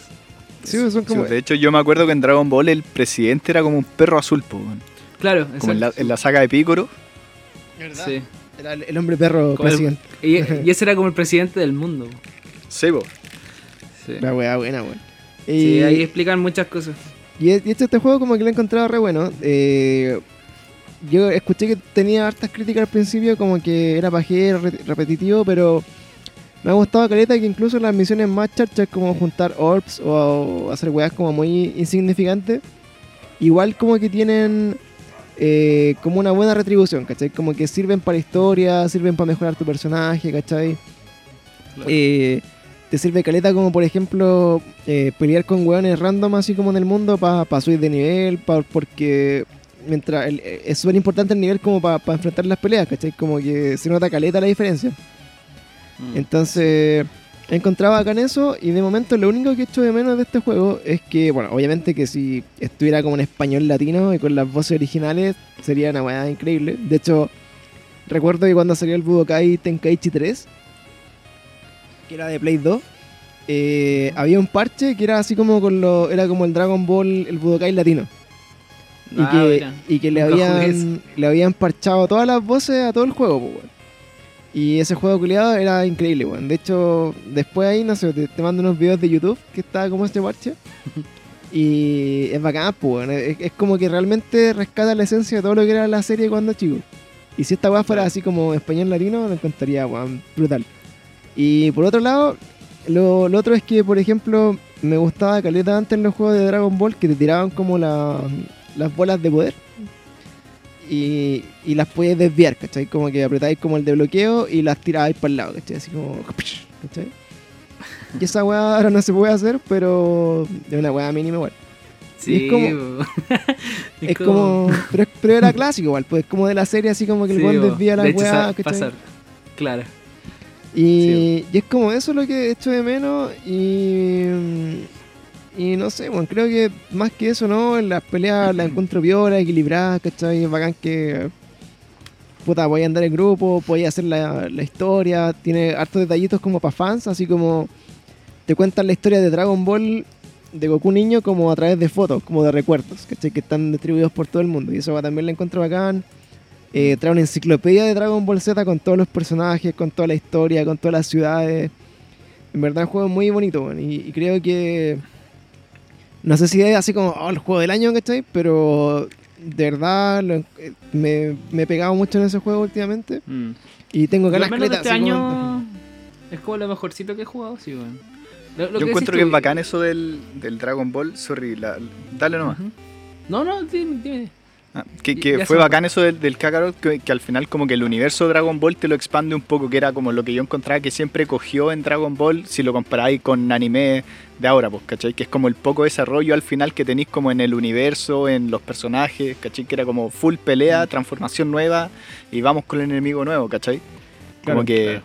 Sí, pues son Sí, como... de hecho, yo me acuerdo que en Dragon Ball el presidente era como un perro azul, po. Claro, como en la, en la saga de Picoro. Sí. Era el el hombre perro Como el- presidente. Y, y [laughs] ese era como el presidente del mundo. Sí, po. Sí, La weá buena, weón. Sí, Y, ahí explican muchas cosas. y, y este, este juego como que lo he encontrado re bueno. Eh, yo escuché que tenía hartas críticas al principio, como que era pajero, re- repetitivo, pero me ha gustado caleta que incluso las misiones más charchas como juntar orbs o, hacer weas como muy insignificantes, igual como que tienen eh, como una buena retribución, ¿cachai? Como que sirven para historia, sirven para mejorar tu personaje, ¿cachai? Eh, te sirve caleta como por ejemplo eh, pelear con weones random así como en el mundo para subir de nivel, pa- porque mientras el- es súper importante el nivel como para enfrentar las peleas, ¿cachai? Como que se nota caleta la diferencia. Mm. Entonces, he encontrado acá en eso y de momento lo único que echo de menos de este juego es que, bueno, obviamente que si estuviera como en español latino y con las voces originales sería una weá increíble. De hecho, recuerdo que cuando salió el Budokai Tenkaichi 3, que era de Play 2, eh, había un parche que era así como con lo, era como el Dragon Ball, el Budokai latino. Y Ah, que, mira. y que le, habían, le habían parchado todas las voces a todo el juego, pues, weón. Y ese juego culiado era increíble, weón. De hecho, después ahí, no sé, te, te mando unos videos de YouTube que está como este parche. [laughs] y es bacán, pues, weón. Es, es como que realmente rescata la esencia de todo lo que era la serie cuando chico. Y si esta weá fuera así como español latino, lo encantaría, weón. Brutal. Y por otro lado, lo, lo otro es que, por ejemplo, me gustaba caleta antes en los juegos de Dragon Ball que te tiraban como la- las bolas de poder. Y, y las podías desviar, ¿cachai? Como que apretáis como el de bloqueo y las tirabais para el lado, ¿cachai? Así como... ¿cachai? Y esa weá ahora no se puede hacer, pero es una weá mínima igual. Sí, [laughs] es como-. Es como... Pero, pero era clásico igual, pues como de la serie así como que el Sí, weón desvía la De weá, sa- ¿cachai? pasar. Claro. Y, y es como eso lo que echo de menos y... Y no sé, bueno, creo que más que eso, ¿no? En las peleas las [clears throat] encuentro viola, equilibradas, ¿cachai? Es bacán que... Puta, voy a andar en grupo, voy a hacer la, la historia, tiene hartos detallitos como para fans, así como te cuentan la historia de Dragon Ball de Goku niño como a través de fotos, como de recuerdos, ¿cachai? Que están distribuidos por todo el mundo. Y eso también la encuentro bacán. Eh, trae una enciclopedia de Dragon Ball Z con todos los personajes, con toda la historia, con todas las ciudades. En verdad, el juego muy bonito, weón, y, y creo que. No sé si es así como oh, el juego del año, ¿cachai? Pero de verdad lo eh, me, me he pegado mucho en ese juego últimamente. Mm. Y tengo ganas de este así como- año es como lo mejorcito que he jugado, sí, weón. Lo- lo Yo encuentro decís que es bacán eso del, del Dragon Ball. Sorry, la- dale nomás. Ujú. No, no, dime, dime. Ah, que fue bacán eso del, del Kakarot, que, que al final como que el universo Dragon Ball te lo expande un poco, que era como lo que yo encontraba que siempre cogió en Dragon Ball, si lo comparáis con anime de ahora, pues, ¿cachai? Que es como el poco desarrollo al final que tenéis como en el universo, en los personajes, ¿cachai? Que era como full pelea, transformación nueva y vamos con el enemigo nuevo, ¿cachai? Como Claro, que claro.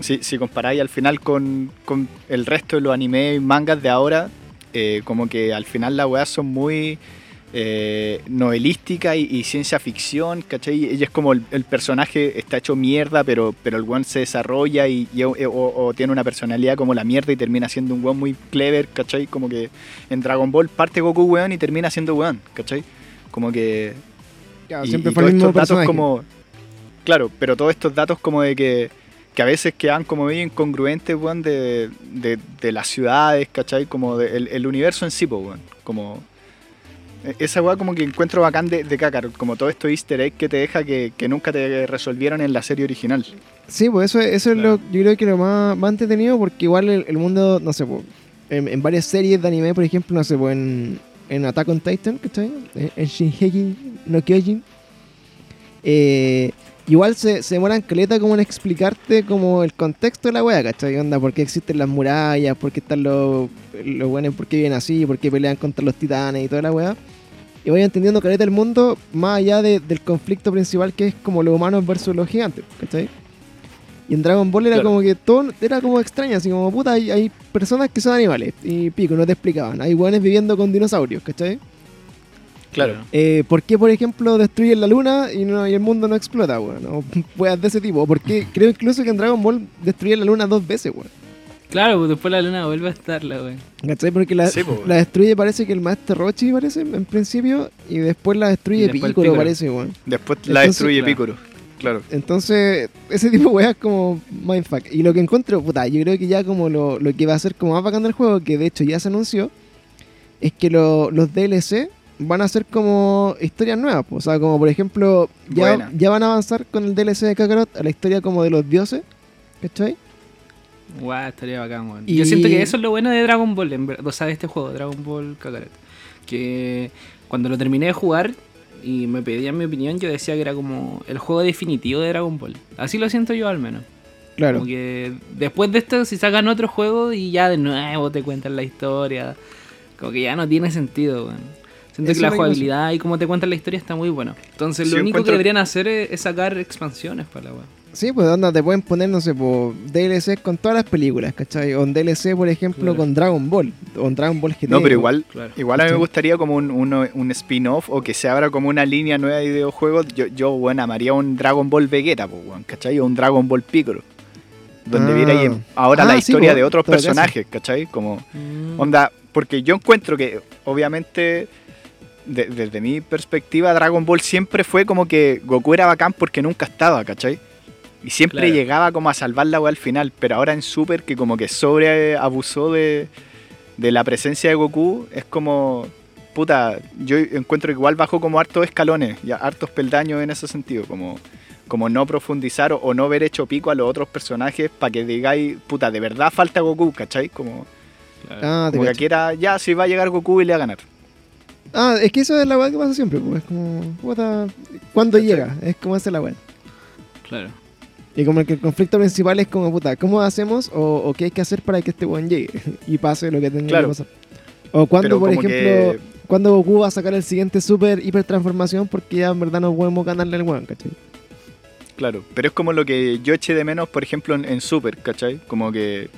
si, si comparáis al final con, con el resto de los animes y mangas de ahora, eh, como que al final las weas son muy eh, novelística y, y ciencia ficción, ¿cachai? Ella es como el, el personaje está hecho mierda, pero, pero el weón se desarrolla y, y- o, o tiene una personalidad como la mierda y termina siendo un weón muy clever, ¿cachai? Como que en Dragon Ball parte Goku weón y termina siendo weón, ¿cachai? Como que... Claro, y- siempre todos estos datos personaje. como... Claro, pero todos estos datos como de que, que a veces quedan como medio incongruentes, weón, de, de, de las ciudades, ¿cachai? Como de- el, el universo en sí, weón. Como... e- Esa weá como que encuentro bacán de, de Kakarot, como todo esto easter egg que te deja que, que nunca te resolvieron en la serie original. Sí, pues eso, eso es lo yo creo que lo más, más entretenido porque igual el, el mundo, no sé, pues, en, en varias series de anime, por ejemplo, no sé, pues en, en Attack on Titan, ¿cachai? En, en Shingeki no Kyojin, eh, igual se, se demoran caleta como en explicarte como el contexto de la wea, ¿cachai? Onda, por qué existen las murallas, por qué están los, los buenos, por qué viven así, por qué pelean contra los titanes y toda la wea. Y voy entendiendo caleta el mundo más allá de- del conflicto principal que es como los humanos versus los gigantes, ¿cachai? Y en Dragon Ball era Claro. como que todo era como extraño, así como puta, hay, hay personas que son animales y pico, no te explicaban. Hay hueones viviendo con dinosaurios, ¿cachai? Claro. Eh, ¿Por qué, por ejemplo, destruyen la luna y, no, y el mundo no explota, weón? O [laughs] weas de ese tipo. ¿O ¿Por qué? [laughs] Creo incluso que en Dragon Ball destruyen la luna dos veces, weón. Claro, pues después la luna vuelve a estarla, weón. ¿Cachai? Porque la, Sí, po, weón. la destruye parece que el maestro Rochi, parece, en principio, y después la destruye después Piccolo, Piccolo. parece, weón. Después la Entonces, destruye claro. Piccolo. Claro. Entonces, ese tipo de weas como mindfuck. Y lo que encuentro, puta, yo creo que ya como lo, lo que va a ser como más bacán del juego, que de hecho ya se anunció, es que lo- los DLC van a ser como historias nuevas. po. O sea, como por ejemplo, ya, ya van a avanzar con el DLC de Kakarot a la historia como de los dioses. ¿Cachai? Guau, estaría bacán, weón. Y- Yo siento que eso es lo bueno de Dragon Ball, en verdad, o sea, de este juego, Dragon Ball Kakarot. Que cuando lo terminé de jugar y me pedían mi opinión, yo decía que era como el juego definitivo de Dragon Ball. Así lo siento yo al menos. Claro. Como que después de esto, si sacan otro juego y ya de nuevo te cuentan la historia, como que ya no tiene sentido, weón. Siento Eso que la jugabilidad y cómo te cuentan la historia está muy bueno. Entonces, Sí, lo único encuentro- que deberían hacer es, es sacar expansiones para la weón. Sí, pues onda, te pueden poner, no sé, por DLC con todas las películas, ¿cachai? O un DLC, por ejemplo, Claro. con Dragon Ball. O un Dragon Ball GT. No, pero igual, Claro. igual a mí me gustaría como un, un spin-off o que se abra como una línea nueva de videojuegos. Yo, yo bueno, amaría un Dragon Ball Vegeta, pues, weón, ¿cachai? O un Dragon Ball Piccolo. Donde Ah. viera ahí ahora Ah, la sí, historia po, de otros personajes, ¿cachai? Como, Mm. onda, porque yo encuentro que, obviamente, de- desde mi perspectiva, Dragon Ball siempre fue como que Goku era bacán porque nunca estaba, ¿cachai? Y siempre Claro. llegaba como a salvar la weá al final, pero ahora en Super, que como que sobre abusó de, de la presencia de Goku, es como, puta, yo encuentro que igual bajó como hartos escalones, y hartos peldaños en ese sentido, como, como no profundizar o, o no ver hecho pico a los otros personajes para que digáis, puta, de verdad falta Goku, ¿cachai? Como, Claro. Ah, como que cacho. aquí era, ya, si va a llegar Goku y le va a ganar. Ah, es que eso es la weá que pasa siempre, pues. Es como, puta, ¿cuándo llega? Es como hace la weá. Claro. Y como que el conflicto principal es como, puta, ¿cómo hacemos o, o qué hay que hacer para que este weón llegue [laughs] y pase lo que tenga Claro. que pasar? O cuando, Pero por ejemplo, que- cuando Goku va a sacar el siguiente super hiper transformación porque ya en verdad no podemos ganarle al weón, ¿cachai? Claro, pero es como lo que yo eché de menos, por ejemplo, en, en Super, ¿cachai? Como que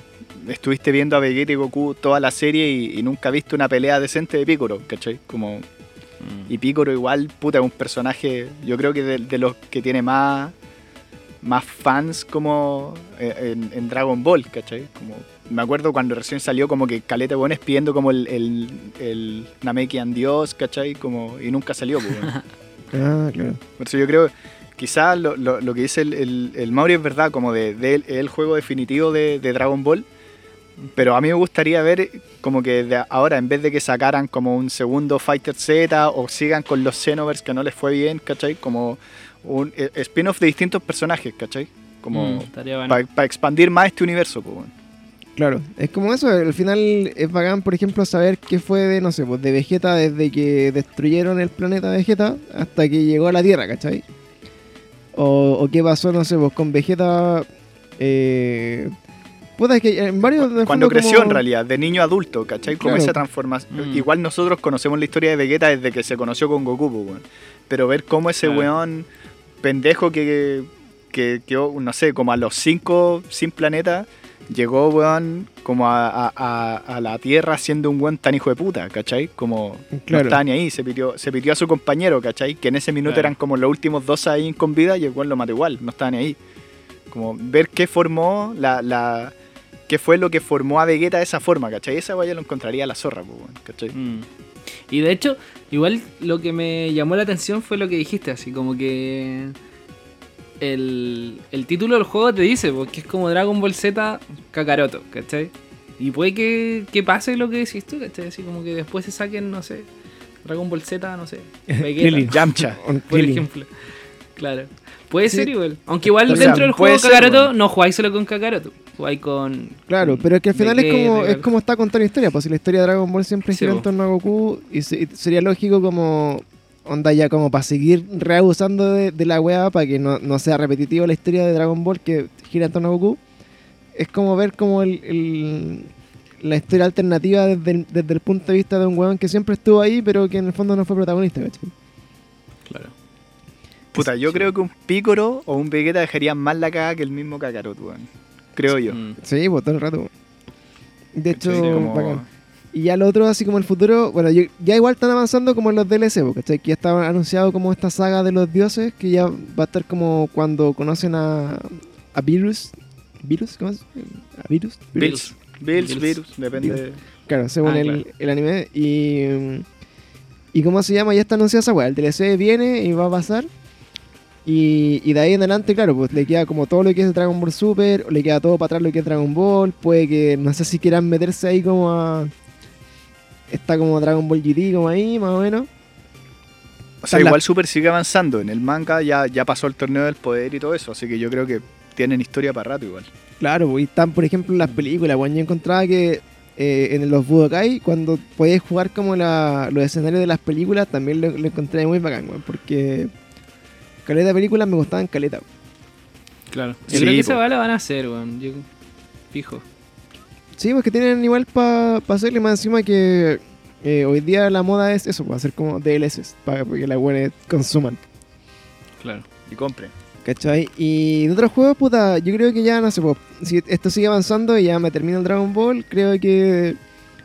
estuviste viendo a Vegeta y Goku toda la serie y, y nunca viste una pelea decente de Piccolo, ¿cachai? Como, y Piccolo igual, puta, es un personaje, yo creo que de, de los que tiene más, más fans como eh, en, en Dragon Ball, ¿cachai? Como, me acuerdo cuando recién salió como que Caleta Bones pidiendo como el, el, el Namekian Dios, ¿cachai? Como, y nunca salió, pues, bueno. [laughs] Ah, claro. Por eso yo creo, quizás lo, lo- lo que dice el, el, el Mauri es verdad, como de, de el, el juego definitivo de, de Dragon Ball. Pero a mí me gustaría ver como que de ahora, en vez de que sacaran como un segundo Fighter Z o sigan con los Xenoverse que no les fue bien, ¿cachai? Como un eh, spin-off de distintos personajes, ¿cachai? Como Mm, bueno. para expandir más este universo, pues, bueno. Claro, es como eso, al final es bacán, por ejemplo, saber qué fue de, no sé, pues de Vegeta desde que destruyeron el planeta Vegeta hasta que llegó a la Tierra, ¿cachai? O, o qué pasó, no sé, pues con Vegeta... Eh, puta, es que en varios... Cuando creció como- en realidad, de niño a adulto, ¿cachai? Como Claro. esa transformación. Mm. Igual nosotros conocemos la historia de Vegeta desde que se conoció con Goku, pues, weón. Pero ver cómo ese Claro. weón pendejo que, que quedó, no sé, como a los cinco sin planeta, llegó, weón, como a, a- a- a la Tierra siendo un weón tan hijo de puta, ¿cachai? Como no estaba ni ahí, se pitió, se pitió a su compañero, ¿cachai? Que en ese minuto Claro. eran como los últimos dos ahí con vida y el weón lo mató igual, no estaba ni ahí. Como ver qué formó la, la, qué fue lo que formó a Vegeta de esa forma, ¿cachai? Esa yo lo encontraría a la zorra, ¿cachai? Mm. Y de hecho, igual lo que me llamó la atención fue lo que dijiste, así como que el, el título del juego te dice, porque es como Dragon Ball Z Kakaroto, ¿cachai? Y puede que, que pase lo que decís tú, ¿cachai? Así como que después se saquen, no sé, Dragon Ball Z, no sé. [laughs] Vegeta, Yamcha. Por ejemplo. Claro. Puede Sí. ser igual. Aunque igual O sea, dentro del juego ser, Kakaroto bueno. no jugáis solo con Kakaroto, jugáis con... Claro, pero es que al final es como, es como está contando la historia, pues si la historia de Dragon Ball siempre Sí, gira en torno a Goku, y, se- y sería lógico como, onda ya como para seguir reabusando de, de la weá, para que no, no sea repetitivo la historia de Dragon Ball que gira en torno a Goku, es como ver como el, el- la historia alternativa desde el, desde el punto de vista de un weón que siempre estuvo ahí, pero que en el fondo no fue protagonista, ¿cachai? Claro. Puta, yo creo que un Picoro o un Vegeta dejarían más la cagada que el mismo Kakarot, weón. Creo yo. Mm. Sí, pues todo el rato. De hecho. Como- bacán. Y ya lo otro, así como el futuro, bueno, yo- ya igual están avanzando como en los DLC, po, ¿cachai? Que ya estaba anunciado como esta saga de los dioses, que ya va a estar como cuando conocen a, a Virus. ¿Virus? ¿Cómo es? ¿A Virus? Bills. Bills, Bills. Virus, depende. Claro, según Ah, el, claro. el anime. Y, mm, y ¿cómo se llama? Ya está anunciada esa weá. El DLC viene y va a pasar. Y, y de ahí en adelante, claro, pues le queda como todo lo que es Dragon Ball Super, o le queda todo para atrás lo que es Dragon Ball. Puede que, no sé si quieran meterse ahí como a. Está como Dragon Ball GT, como ahí, más o menos. O sea, igual Super sigue avanzando. En el manga ya, ya pasó el torneo del poder y todo eso. Así que yo creo que tienen historia para rato igual. Claro, pues, y están, por ejemplo, las películas. Bueno, yo encontraba que eh, en los Budokai, cuando podías jugar como la- los escenarios de las películas, también lo, lo encontré muy bacán, porque caleta de películas me gustaban caleta. Claro. Yo Sí, creo que po. esa bala van a hacer, weón. Yo fijo. Sí, pues que tienen igual para hacerle más encima que eh, hoy día la moda es eso, pues hacer como DLCs, para que las buenas consuman. Claro. Y compren. ¿Cachai? Y de otros juegos, puta, yo creo que ya, no sé, pues, si esto sigue avanzando y ya me termina el Dragon Ball, creo que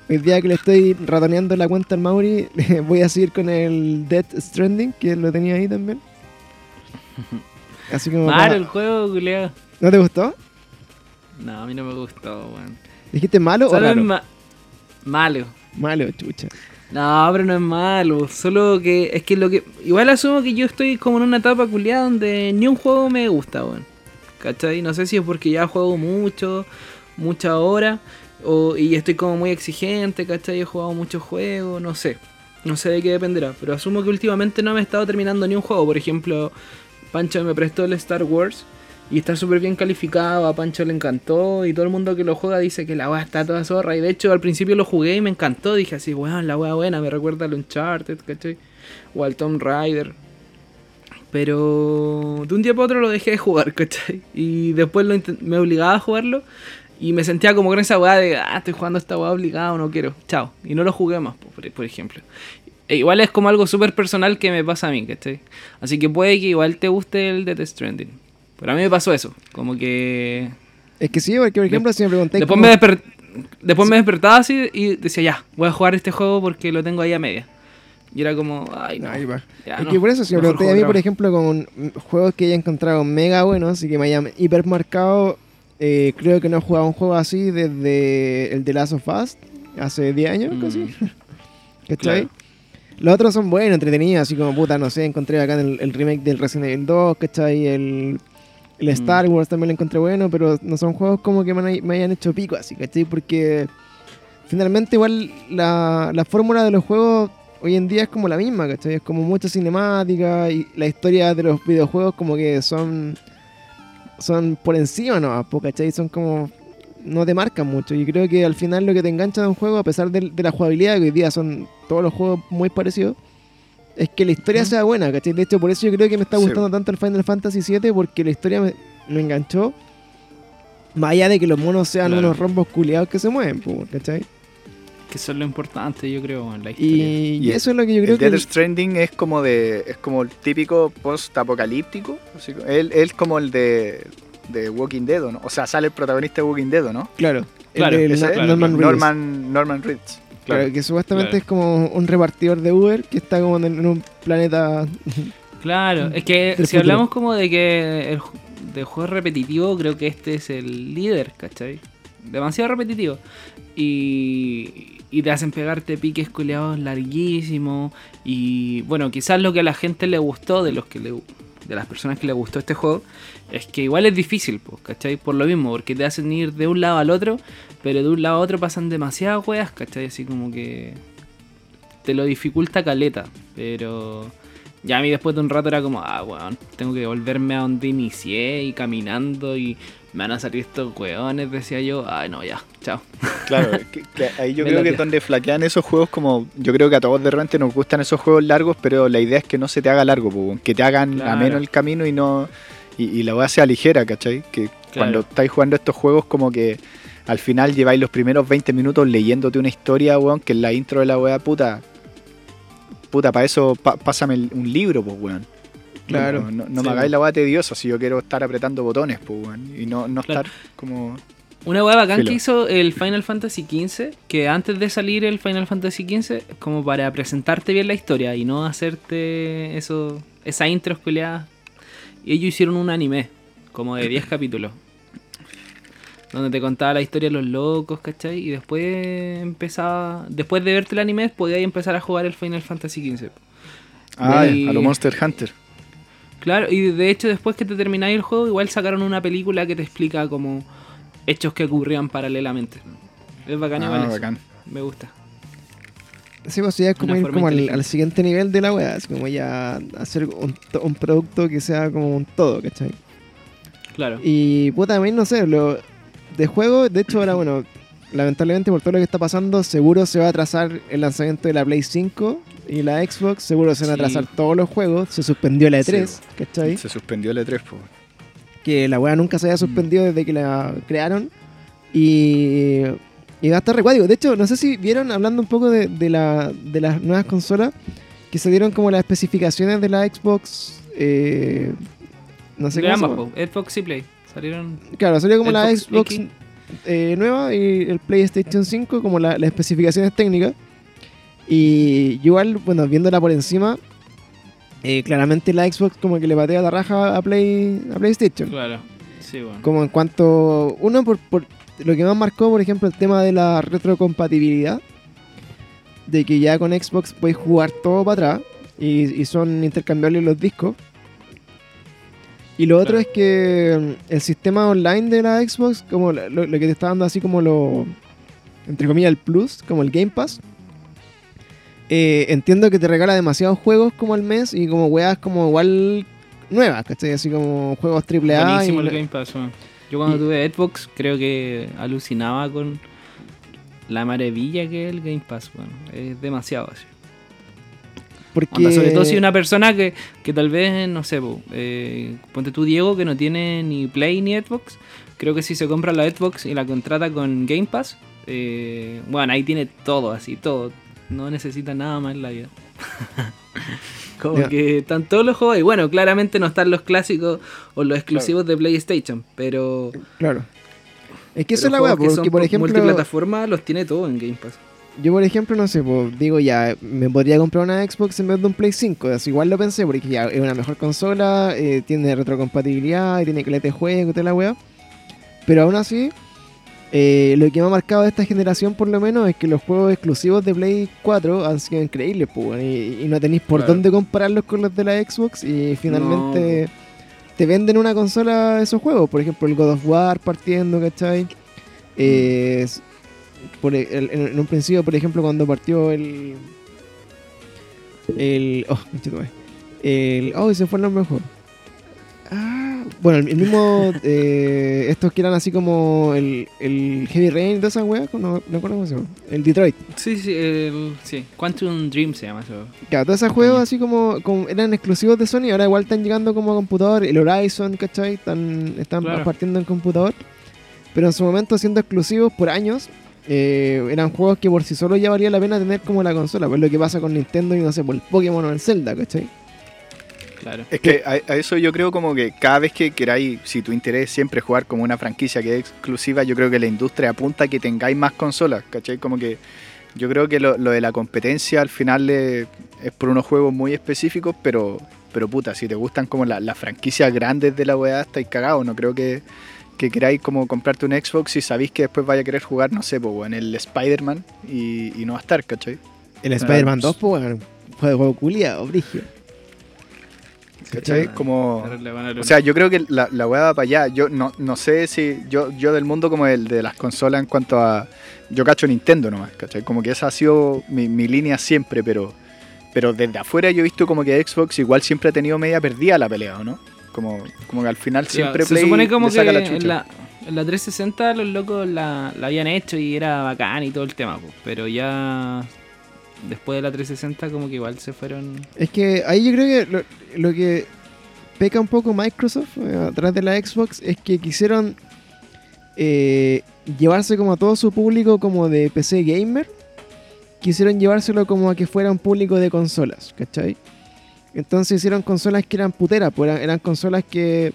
el día que le estoy ratoneando la cuenta al Mauri, [laughs] voy a seguir con el Death Stranding, que lo tenía ahí también. [laughs] Así como... Malo el juego, culiado. ¿No te gustó? No, a mí no me gustó, weón. ¿Dijiste malo o Solo es raro? ma- malo. Malo, chucha. No, pero no es malo. Solo que es que lo que. Igual asumo que yo estoy como en una etapa culiada donde ni un juego me gusta, weón. ¿Cachai? No sé si es porque ya juego mucho, mucha hora, o, y estoy como muy exigente, ¿cachai? He jugado muchos juegos, no sé. No sé de qué dependerá, pero asumo que últimamente no me he estado terminando ni un juego. Por ejemplo, Pancho me prestó el Star Wars y está súper bien calificado. A Pancho le encantó y todo el mundo que lo juega dice que la weá está toda zorra. Y de hecho, al principio lo jugué y me encantó. Dije así, weón, la weá buena, me recuerda al Uncharted, ¿cachai? O al Tomb Raider. Pero de un día para otro lo dejé de jugar, ¿cachai? Y después me obligaba a jugarlo. Y me sentía como con esa weá de, ah, estoy jugando esta weá obligado, no quiero. Chao. Y no lo jugué más, po, por, por ejemplo. E igual es como algo súper personal que me pasa a mí, ¿cachai? Así que puede que igual te guste el Death Stranding. Pero a mí me pasó eso, como que... Es que sí, porque por ejemplo, si me preguntáis. Después, cómo- me, desper- Después me despertaba así y decía, ya, voy a jugar este juego porque lo tengo ahí a media. Y era como, ay, no. Ahí va. ya es no, que por eso, si me preguntáis a mí, por ejemplo, con juegos que haya encontrado mega buenos y que me hayan hipermarcado, eh, creo que no he jugado un juego así desde el de Last of Us, hace 10 años, Mm, casi. [laughs] ¿Cachai? claro. Los otros son buenos, entretenidos, así como puta, no sé, encontré acá el, el remake del Resident Evil 2, ¿cachai? El, el Mm. Star Wars también lo encontré bueno, pero no son juegos como que me, hayan hecho pico así, ¿cachai? Porque finalmente igual la, la fórmula de los juegos hoy en día es como la misma, ¿cachai? Es como mucha cinemática y la historia de los videojuegos como que son son por encima, ¿no? ¿cachai? Son como no te marcan mucho y creo que al final lo que te engancha de un juego, a pesar de, de la jugabilidad, que hoy día son todos los juegos muy parecidos, es que la historia sea buena, ¿cachai? De hecho, por eso yo creo que me está Sí. gustando tanto el Final Fantasy VII, porque la historia me, me enganchó, más allá de que los monos sean Claro. unos rombos culiados que se mueven, ¿cachai? Que eso es lo importante, yo creo, en la historia. Y, Y eso es lo que yo creo el que... Death Stranding es como de es como el típico post-apocalíptico. así co- Él él es como el de, de Walking Dead, ¿o ¿no? O sea, sale el protagonista de Walking Dead, ¿o ¿no? Claro, Claro, el Ese Norman Reedus. Norman, Norman Reedus. Claro, Claro. que supuestamente Claro. es como un repartidor de Uber que está como en, en un planeta... Claro, es que si futuro. hablamos como de que el de juego repetitivo, creo que este es el líder, ¿cachai? Demasiado repetitivo. Y, y te hacen pegarte piques culeados larguísimos. Y bueno, quizás lo que a la gente le gustó, de los que le, de las personas que le gustó este juego, es que igual es difícil, pues, ¿cachai? Por lo mismo, porque te hacen ir de un lado al otro, pero de un lado a otro pasan demasiadas weas, ¿cachai? Así como que te lo dificulta caleta, pero ya a mí después de un rato era como, ah, weón, tengo que volverme a donde inicié y caminando y me van a salir estos weones, decía yo, ay no, ya, chao. Claro, [laughs] que- que ahí yo creo que es donde flaquean esos juegos como... Yo creo que a todos de repente nos gustan esos juegos largos, pero la idea es que no se te haga largo, po, que te hagan Claro. ameno el camino y no... Y, y la weá sea ligera, ¿cachai? Que cuando estáis jugando estos juegos como que al final lleváis los primeros 20 minutos leyéndote una historia, weón, que es la intro de la weá puta. Puta, para eso pa- pásame un libro, pues, weón. Claro. No, no- no Sí, me hagáis la weá tediosa si yo quiero estar apretando botones, pues, weón. Y no, no Claro. estar como... Una weá bacán Filo. que hizo el Final Fantasy XV, que antes de salir el Final Fantasy XV, como para presentarte bien la historia y no hacerte eso, esa intro escueleada. Y ellos hicieron un anime, como de 10 [clears throat] capítulos. Donde te contaba la historia de los locos, ¿cachai? Y después empezaba. Después de verte el anime, podías empezar a jugar el Final Fantasy XV. Ah, Y- a lo Monster Hunter. Claro, y de hecho después que te termináis el juego, igual sacaron una película que te explica como hechos que ocurrían paralelamente. Es bacán Ah, igual bacán. Me gusta. Sí, pues ya es como Una ir como al, siguiente nivel de la wea, es como ya hacer un, to- un producto que sea como un todo, ¿cachai? Claro. Y puta, mí no sé, lo de juego, de hecho ahora bueno, lamentablemente por todo lo que está pasando, seguro se va a atrasar el lanzamiento de la Play 5 y la Xbox, seguro se van a Sí. atrasar todos los juegos, se suspendió la E3, Sí. ¿cachai? Se suspendió el E3, pues. Que la wea nunca se Mm. había suspendido desde que la crearon y... Y va a estar recuático. De hecho, no sé si vieron, hablando un poco de, de la, de las nuevas consolas, que se dieron como las especificaciones de la Xbox. eh, no sé de cómo ambas. Xbox y Play. Salieron. Claro, salió como la Xbox eh, nueva y el PlayStation 5, como la- las especificaciones técnicas. Y igual, bueno, viéndola por encima, eh, claramente la Xbox como que le patea la raja a, Play, a PlayStation. Claro. Sí, bueno. Como en cuanto. Uno, por, por lo que más marcó, por ejemplo, el tema de la retrocompatibilidad. De que ya con Xbox puedes jugar todo para atrás. Y, y son intercambiables los discos. Y lo otro es que mm, el sistema online de la Xbox, como lo, lo que te está dando así como lo. Entre comillas, el Plus, como el Game Pass. Eh, entiendo que te regala demasiados juegos como al mes y como weas como igual nuevas, ¿cachai? Así como juegos AAA. Buenísimo y el Game Pass, weón. Yo cuando y- tuve Xbox creo que alucinaba con la maravilla que es el Game Pass, weón. Es demasiado así. Porque... Onda, sobre todo si una persona que, que tal vez, no sé, po, eh, ponte tú Diego que no tiene ni Play ni Xbox, creo que si se compra la Xbox y la contrata con Game Pass, eh, bueno, ahí tiene todo, así, todo. No necesita nada más en la vida. [laughs] Como que están todos los juegos y bueno, claramente no están los clásicos o los exclusivos de PlayStation, pero... Claro. Es que esa es la weá, porque por ejemplo, multiplataforma los tiene todo en Game Pass. yo por ejemplo, no sé, pues, digo ya, me podría comprar una Xbox en vez de un Play 5, así igual lo pensé, porque ya es una mejor consola, eh, tiene retrocompatibilidad, tiene caleta de juego y toda la weá. Pero aún así, eh, lo que me ha marcado de esta generación por lo menos es que los juegos exclusivos de Play 4 han sido increíbles, pues, y, y no tenéis por Claro. dónde compararlos con los de la Xbox y finalmente te venden una consola esos juegos, por ejemplo el God of War partiendo, ¿cachai? Eh, s- por e- el- en, un principio, por ejemplo, cuando partió el... El... Oh, el oh, se fue el nombre del juego. Bueno, el, mismo... [laughs] eh, estos que eran así como el, el Heavy Rain de esas weas, no, no cómo se llama. El Detroit. Sí, sí, el, sí. Quantum Dream se llama eso. Claro, todos esos juegos así como, como eran exclusivos de Sony, ahora igual están llegando como a computador. El Horizon, ¿cachai? Están, están Claro. partiendo en computador. Pero en su momento siendo exclusivos por años, eh, eran juegos que por sí solo ya valía la pena tener como la consola. Pues lo que pasa con Nintendo y no sé, por el Pokémon o el Zelda, ¿cachai? Claro. Es que a, a eso yo creo como que cada vez que queráis, si tu interés es siempre jugar como una franquicia que es exclusiva, yo creo que la industria apunta a que tengáis más consolas, ¿cachai? Como que yo creo que lo, lo de la competencia al final es por unos juegos muy específicos, pero, pero puta, si te gustan como la- las franquicias grandes de la weá, estáis cagados, no creo que, que queráis como comprarte un Xbox y sabéis que después vaya a querer jugar, no sé, pues, en el Spider-Man y, y no va a estar, ¿cachai? El. Spider-Man 2, pues juego culiado, brigio. ¿Cachai? Como... O sea, yo creo que la, la va para allá. Yo no, no sé si. Yo, yo del mundo como el de las consolas en cuanto a. Yo cacho Nintendo nomás, ¿cachai? Como que esa ha sido mi, mi línea siempre, pero. Pero desde afuera yo he visto como que Xbox igual siempre ha tenido media perdida la pelea, ¿o ¿no? Como, como que al final siempre se Play supone como le que en la, en la 360 los locos la, la habían hecho y era bacán y todo el tema, po, pero ya después de la 360 como que igual se fueron... Es que ahí yo creo que lo, que peca un poco Microsoft eh, atrás de la Xbox es que quisieron eh, llevarse como a todo su público como de PC gamer. Quisieron llevárselo como a que fuera un público de consolas, ¿cachai? Entonces hicieron consolas que eran puteras, pues eran, consolas que,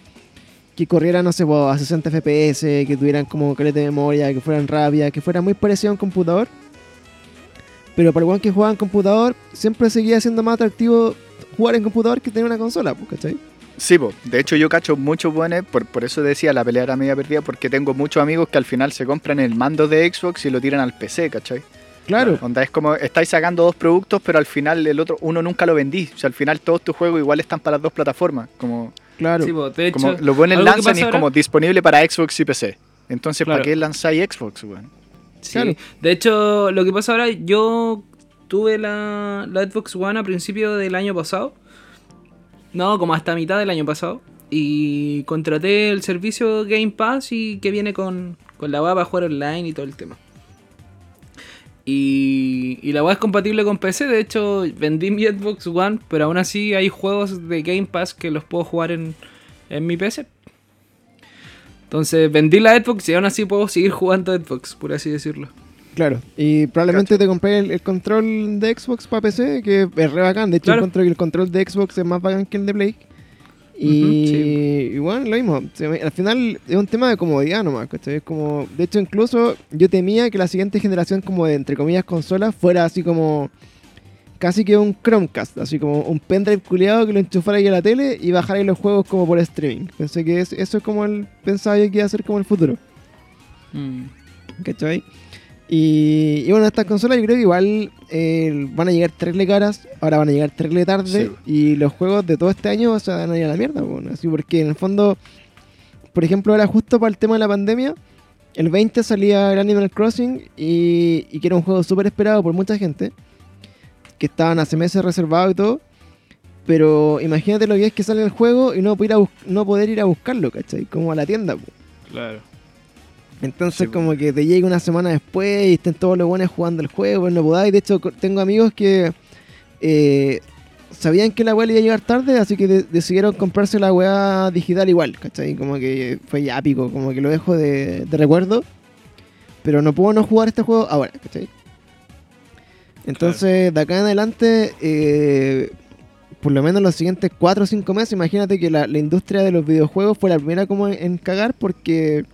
que corrieran, no sé, a 60 FPS, que tuvieran como caleta de memoria, que fueran rápidas, que fueran muy parecidas a un computador. Pero para el weón que jugaba en computador, siempre seguía siendo más atractivo jugar en computador que tener una consola, pues, ¿cachai? Sí, po. de hecho yo cacho muchos buenos, por, por eso decía la pelea era media perdida, porque tengo muchos amigos que al final se compran el mando de Xbox y lo tiran al PC, ¿cachai? Claro, Onda es como, estáis sacando dos productos, pero al final el otro, uno nunca lo vendí. O sea, al final todos tus juegos igual están para las dos plataformas. Como, claro. Sí, po, de hecho, como lo ponen lanzan y es ahora- como disponible para Xbox y PC. Entonces, Claro. ¿para qué lanzáis Xbox, weón? Sí. Claro. De hecho, lo que pasa ahora, yo tuve la, la Xbox One a principio del año pasado. No, como hasta mitad del año pasado. Y contraté el servicio Game Pass y que viene con, con la web para jugar online y todo el tema. Y, y la web es compatible con PC. De hecho, vendí mi Xbox One, pero aún así hay juegos de Game Pass que los puedo jugar en, en mi PC. Entonces vendí la Xbox y aún así puedo seguir jugando Xbox, por así decirlo. Claro. Y probablemente te compré el, el control de Xbox para PC, que es re bacán. De hecho, Claro. encuentro que el control de Xbox es más bacán que el de Play. Y, sí. y bueno, lo mismo. Al final es un tema de comodidad nomás, ¿cachai? Es como, de hecho, incluso yo temía que la siguiente generación, como de entre comillas consolas, fuera así como casi que un Chromecast, así como un pendrive culiado que lo enchufara ahí a la tele y bajara ahí los juegos como por streaming. Pensé que es- eso es como el pensaba yo que iba a ser como el futuro. Mm. ¿Cachai? Y, y bueno, estas consolas yo creo que igual eh, van a llegar terrible caras, ahora van a llegar terrible tarde Sí. y los juegos de todo este año se van a ir a la mierda, bueno, así porque en el fondo, por ejemplo, ahora justo para el tema de la pandemia, el 20 salía el Animal Crossing y, y que era un juego súper esperado por mucha gente, que estaban hace meses reservados y todo, pero imagínate lo que es que sale el juego y no poder ir a, bus- no poder ir a buscarlo, ¿cachai? Como a la tienda, po. Claro. Entonces Sí, como que te llega una semana después y estén todos los buenos jugando el juego, pues no podáis. De hecho, tengo amigos que eh, sabían que la weá iba a llegar tarde, así que de- decidieron comprarse la weá digital igual, ¿cachai? Como que fue ya pico, como que lo dejo de, de recuerdo. Pero no puedo no jugar este juego ahora, ¿cachai? Entonces, de acá en adelante, eh, por lo menos los siguientes 4 o 5 meses, imagínate que la, la industria de los videojuegos fue la primera como en, en cagar porque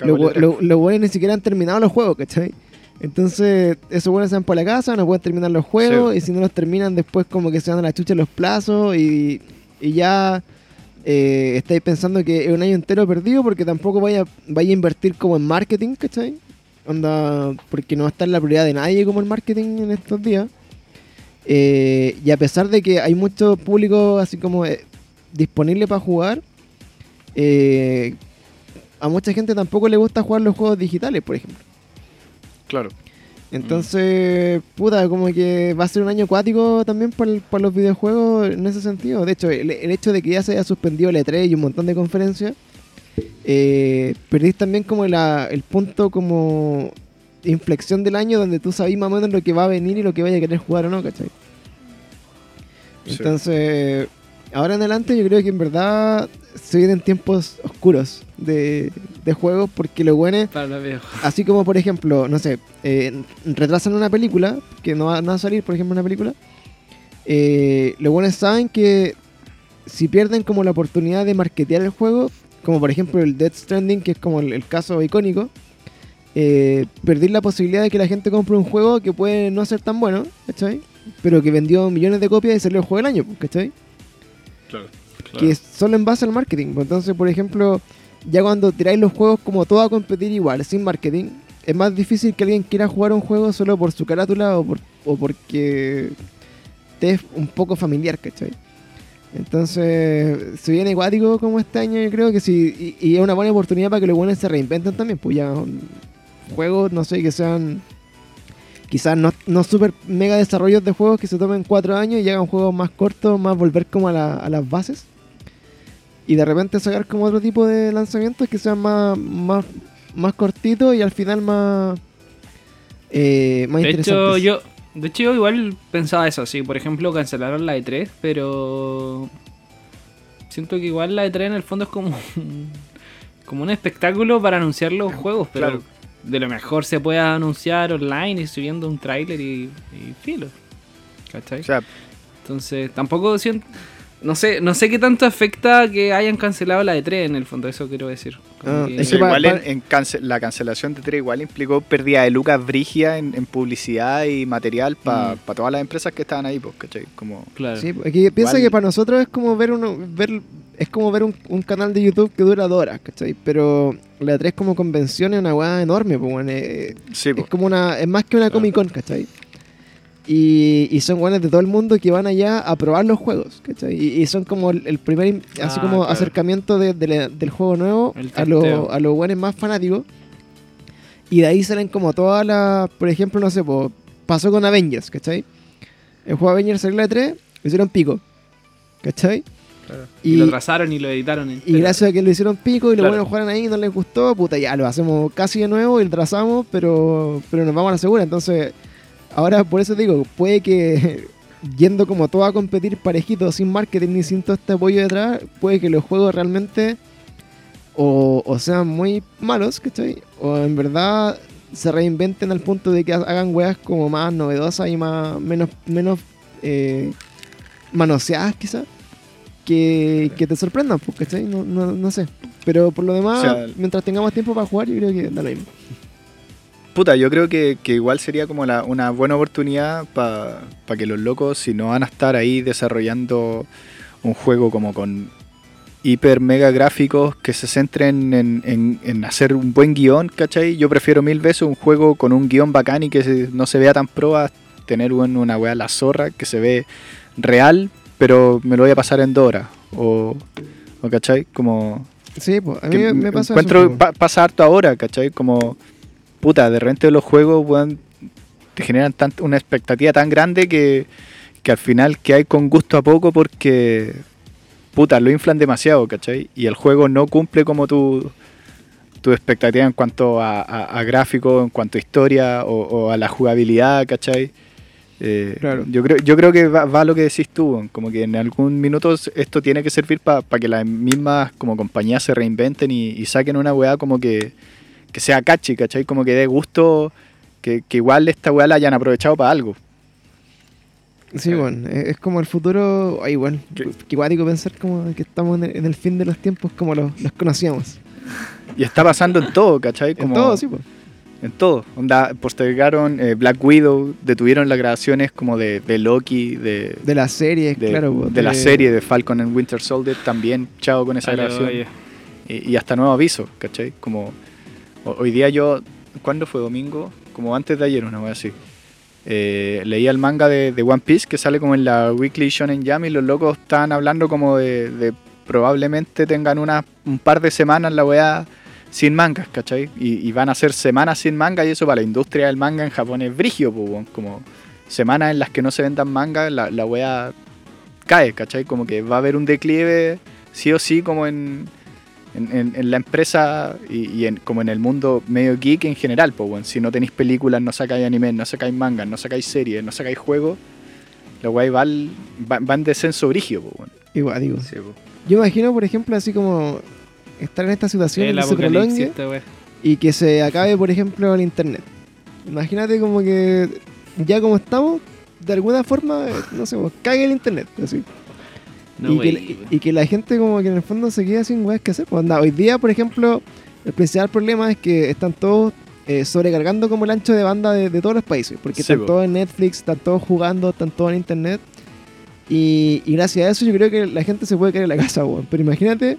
los Cagó lo, lo buenos ni siquiera han terminado los juegos, ¿cachai? Entonces, esos buenos se van por la casa, no pueden terminar los juegos, Sí. y si no los terminan, después como que se van a la chucha los plazos, y, y ya eh, estáis pensando que es un año entero perdido porque tampoco vaya, vaya a invertir como en marketing, ¿cachai? Onda, porque no va a estar la prioridad de nadie como el marketing en estos días. Eh, y a pesar de que hay mucho público así como eh, disponible para jugar, eh, a mucha gente tampoco le gusta jugar los juegos digitales, por ejemplo. Claro. Entonces, puta, como que va a ser un año acuático también para los videojuegos en ese sentido. De hecho, el, el hecho de que ya se haya suspendido el E3 y un montón de conferencias, eh, perdís también como la- el punto como inflexión del año donde tú sabís más o menos lo que va a venir y lo que vaya a querer jugar o no, ¿cachai? Sí. Entonces, ahora en adelante yo creo que en verdad se vienen tiempos oscuros de, de juegos porque lo bueno es Para los viejos. [laughs] Así como, por ejemplo, no sé, eh, retrasan una película, que no va, no va a salir, por ejemplo, una película. Eh, los buenos saben que si pierden como la oportunidad de marketear el juego, como por ejemplo el Death Stranding, que es como el, el caso icónico, eh, perdí la posibilidad de que la gente compre un juego que puede no ser tan bueno, ¿cachai? Pero que vendió millones de copias y salió el juego del año, ¿cachai? Claro. que es solo en base al marketing. pues. Entonces, por ejemplo, ya cuando tiráis los juegos como todo a competir igual, sin marketing, es más difícil que alguien quiera jugar un juego solo por su carátula o, por, o porque te es un poco familiar, ¿cachai? Entonces, se viene acuático como este año, yo creo que sí, y, y es una buena oportunidad para que los buenos se reinventen también, pues ya juegos, no sé, que sean quizás no, no super mega desarrollos de juegos que se tomen cuatro años y hagan juegos más cortos, más volver como a, la- a las bases. Y de repente sacar como otro tipo de lanzamientos que sean más, más, más cortitos y al final más, eh, más De hecho, interesantes. yo, de hecho, yo igual pensaba eso, sí. Por ejemplo, cancelaron la E3, pero siento que igual la E3 en el fondo es como un- como un espectáculo para anunciar los juegos, pero Claro. de lo mejor se puede anunciar online y subiendo un tráiler y, y filo. ¿Cachai? O sea, Entonces, tampoco siento... No sé, no sé qué tanto afecta que hayan cancelado la E3 en el fondo, eso quiero decir. Como Ah, que- es eso que pa- igual pa- en, en cance- la cancelación de 3 igual implicó pérdida de lucas brigia en, en publicidad y material para Mm. todas las empresas que estaban ahí, pues, ¿cachai? Como, Claro. Sí, que piensa Igual- que para nosotros es como ver uno, ver es como ver un, un canal de YouTube que dura dos horas, ¿cachai? Pero la 3 como convención es una weá enorme, pues, eh, sí, es pues, como una, es más que una Claro. Comic Con, ¿cachai? Y, y son buenos de todo el mundo que van allá a probar los juegos, ¿cachai? Y, y son como el, el primer, así Ah, como claro. acercamiento de- del juego nuevo a, lo- a los buenos más fanáticos. Y de ahí salen como todas las, por ejemplo, no sé, po, pasó con Avengers, ¿cachai? El juego Avengers salió la 3, lo hicieron pico, ¿cachai? Y, lo trazaron y lo editaron. Y entero. gracias a que lo hicieron pico y los Claro. buenos jugaron ahí y no les gustó, puta, ya lo hacemos casi de nuevo y lo trazamos, pero, pero nos vamos a la segura. Entonces, ahora por eso digo, puede que [laughs] yendo como todo a competir parejito, sin marketing ni sin todo este apoyo detrás, puede que los juegos realmente o, o sean muy malos, ¿cachai? O en verdad se reinventen al punto de que ha- hagan weas como más novedosas y más menos, menos eh, manoseadas quizás. Que, que te sorprendan, pues, ¿cachai? No, no, no sé. Pero por lo demás, O sea, mientras tengamos tiempo para jugar, yo creo que da lo mismo. Puta, yo creo que, que igual sería como la- una buena oportunidad para que los locos, si no van a estar ahí desarrollando un juego como con hiper mega gráficos que se centren en, en- en hacer un buen guion, ¿cachai? Yo prefiero mil veces un juego con un guion bacán y que no se vea tan pro a tener un- una weá la zorra que se ve real, pero me lo voy a pasar en Dora. O, o ¿cachai? Como Sí, pues, a mí me, me pasa encuentro eso. pa- pasa harto ahora, ¿cachai? Como, puta, de repente los juegos, weón, te generan tan- una expectativa tan grande que, que al final que hay con gusto a poco porque, puta, lo inflan demasiado, ¿cachai? Y el juego no cumple como tu, tu expectativa en cuanto a, a- a gráfico, en cuanto a historia o, o a la jugabilidad, ¿cachai? Eh, Claro. yo, creo, yo creo que va, lo que decís tú, como que en algún minuto esto tiene que servir para que las mismas como compañías se reinventen y, y saquen una weá como que, que sea catchy, ¿cachai? Como que dé gusto que, que igual esta weá la hayan aprovechado para algo, Sí, bueno, es, es como el futuro. Ay, bueno, ¿Qué? qué guático pensar como que estamos en el, en el fin de los tiempos como los, los conocíamos. Y está pasando en todo, ¿cachai? En Como, todo, sí, pues. En todo. Onda, postergaron eh, Black Widow, detuvieron las grabaciones como de, de Loki, de, De las series, de, claro. po, de la serie de Falcon and Winter Soldier también, chao con esa grabación. Y, y hasta nuevo aviso, ¿cachai? Como hoy día yo, ¿cuándo fue domingo? Como antes de ayer, una vez así. Eh, leía el manga de, One Piece que sale como en la Weekly Shonen Jam y los locos estaban hablando como de, de probablemente tengan una, un par de semanas la weá sin mangas, ¿cachai? Y, van a ser semanas sin manga y eso para la industria del manga en Japón es brigio, weón. como semanas en las que no se vendan mangas, la, la cae, ¿cachai? Como que va a haber un declive sí o sí como en, en, en- en la empresa y, y en, como en el mundo medio geek en general, pues bueno, si no tenéis películas, no sacáis anime, no sacáis mangas, no sacáis series, no sacáis juegos, la weá va, al- va, va en descenso brigio, pues bueno. Igual, digo. Yo imagino, por ejemplo, así como estar en esta situación El que se prolongue y que se acabe, por ejemplo, el internet. Imagínate como que ya como estamos, de alguna forma, eh, no sé, pues, cague el internet. Así. No, y, que, wey, y- y que la gente como que en el fondo se queda sin weas que hacer. Pues, anda, hoy día, por ejemplo, el principal problema es que están todos eh, sobrecargando como el ancho de banda de, de todos los países. Porque Sí, están po. todos en Netflix, están todos jugando, están todos en internet. Y, y gracias a eso yo creo que la gente se puede quedar en la casa, weón. Pero imagínate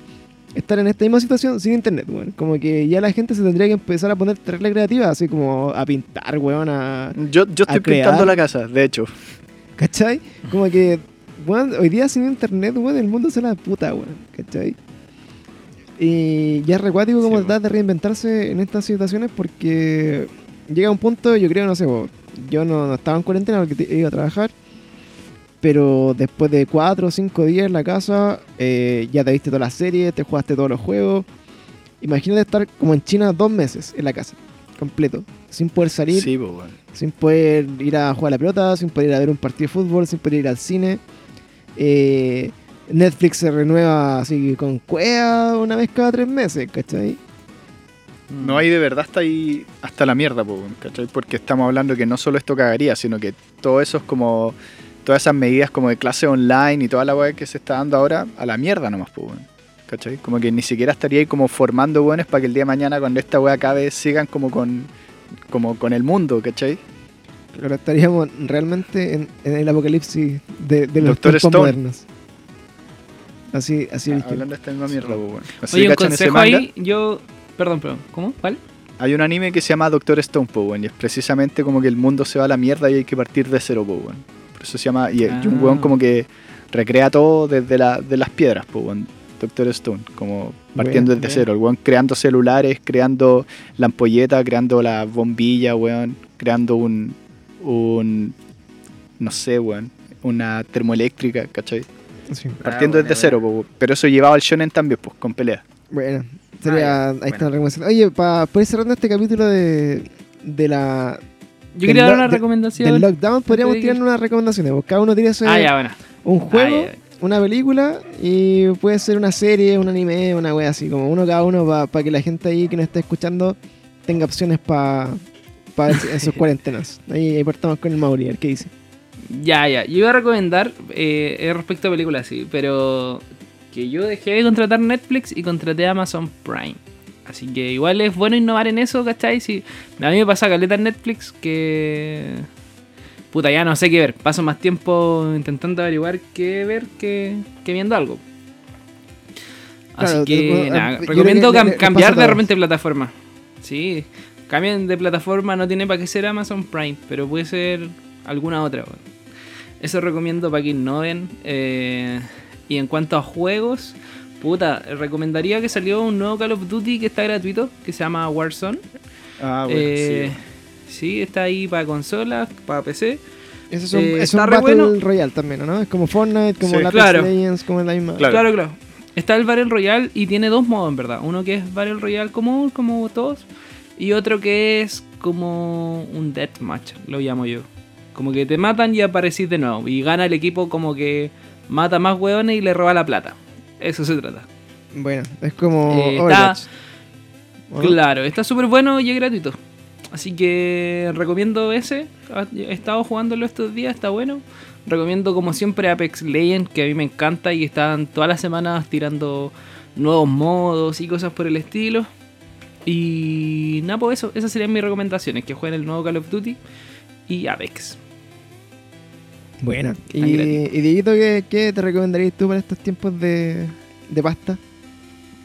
estar en esta misma situación sin internet, weón. Como que ya la gente se tendría que empezar a poner terrible creativa, así como a pintar, weón, a... Yo, yo estoy A crear. pintando la casa, de hecho. ¿Cachai? Como que, hoy día sin internet, el mundo se la puta, weón, ¿cachai? Y ya es recuático como Sí, tratar de reinventarse en estas situaciones porque llega un punto, yo creo, no sé, yo no, no estaba en cuarentena porque te- iba a trabajar, pero después de cuatro o cinco días en la casa, eh, ya te viste todas las series, te jugaste todos los juegos. Imagínate estar como en China dos meses en la casa, completo, sin poder salir Sí, pues bueno. sin poder ir a jugar a la pelota, sin poder ir a ver un partido de fútbol, sin poder ir al cine. Eh, Netflix se renueva así con cuea una vez cada tres meses, ¿cachai? No hay de verdad hasta ahí, hasta la mierda, ¿cachai? Porque estamos hablando que no solo esto cagaría, sino que todo eso es como, todas esas medidas como de clase online y toda la weá que se está dando ahora, a la mierda nomás, weón, ¿cachai? Como que ni siquiera estaría ahí como formando weones para que el día de mañana cuando esta weá acabe sigan como con, como con el mundo, ¿cachai? Pero estaríamos realmente en, en el apocalipsis de, de los Doctor tiempos Stone. modernos. Así, así que- Hablando de esta misma mierda, po, weón. Así Oye, un ¿cachan ese consejo ahí, yo... Perdón, perdón. ¿Cómo? ¿Cuál? Hay un anime que se llama Doctor Stone, po, weón, y es precisamente como que el mundo se va a la mierda y hay que partir de cero, po, weón. Por eso se llama. Y, y un Ah. weón como que recrea todo desde la, de las piedras, po, weón. Doctor Stone, como partiendo desde cero. El weón creando celulares, creando la ampolleta, creando la bombilla, weón. Creando un. Un no sé, weón. Una termoeléctrica, ¿cachai? sí. Partiendo buena, desde cero, po. Pero eso llevaba al shonen también, pues, con peleas. Bueno, sería, Ah, ahí ya, está la recomendación. Oye, para ir cerrando este capítulo de, de la, Yo quería dar una recomendación. del lockdown, podríamos tirar unas recomendaciones. pues, Cada uno tira Ah, ya, bueno. un juego, Ah, ya. una película y puede ser una serie, un anime, una wea así, como uno cada uno para que la gente ahí que nos está escuchando tenga opciones para en sus [laughs] cuarentenas. Ahí, ahí partamos con el Mauri, ver qué dice. Ya, ya. Yo iba a recomendar eh, es respecto a películas, sí, pero que yo dejé de contratar Netflix y contraté Amazon Prime. Así que igual es bueno innovar en eso, ¿cachai? Si, a mí me pasa caleta en Netflix que... Puta, ya no sé qué ver. Paso más tiempo intentando averiguar qué ver que, que viendo algo. Así Claro, que, nada, creo recomiendo que cam- le- le cambiar de repente plataforma. Sí, cambien de plataforma, no tiene para qué ser Amazon Prime, pero puede ser alguna otra. Eso recomiendo para que innoven. eh, y en cuanto a juegos, puta, recomendaría que salió un nuevo Call of Duty que está gratuito, que se llama Warzone. Ah, Eh, sí. está ahí para consolas, para PC. Eso es un, Eh, es está un re Battle bueno. Royale también, ¿no? Es como Fortnite, como Sí. la Claro. Legends, como la misma. Claro. Claro, claro. Está el Battle Royale y tiene dos modos en verdad. Uno que es Battle Royale común, como todos. Y otro que es como un deathmatch, lo llamo yo. Como que te matan y aparecís de nuevo. Y gana el equipo como que mata más hueones y le roba la plata. Eso se trata. Bueno, es como Eh, está- Overwatch. ¿o no? Claro, está súper bueno y es gratuito. Así que recomiendo ese. He estado jugándolo estos días, está bueno. Recomiendo como siempre Apex Legends, que a mí me encanta y están todas las semanas tirando nuevos modos y cosas por el estilo. Y nada, pues eso, esas serían mis recomendaciones, que jueguen el nuevo Call of Duty y Apex. Buena. Y, y Dieguito, ¿qué, qué te recomendarías tú para estos tiempos de, de pasta?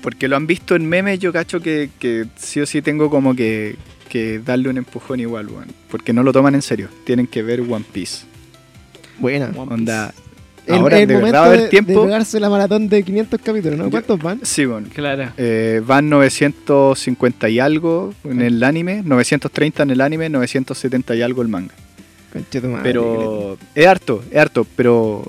Porque lo han visto en memes, yo cacho que, que sí o sí tengo como que, que darle un empujón igual, weón. Porque no lo toman en serio. Tienen que ver One Piece. Buena. One Piece. Onda. Ahora el de momento verdad va a haber de, tiempo. de pegarse la maratón de 500 capítulos, ¿no? Yo- ¿Cuántos van? Sí, weón. Claro. Eh, van 950 y algo en el anime, 930 en el anime, 970 y algo el manga. Madre, Pero es harto, es harto, pero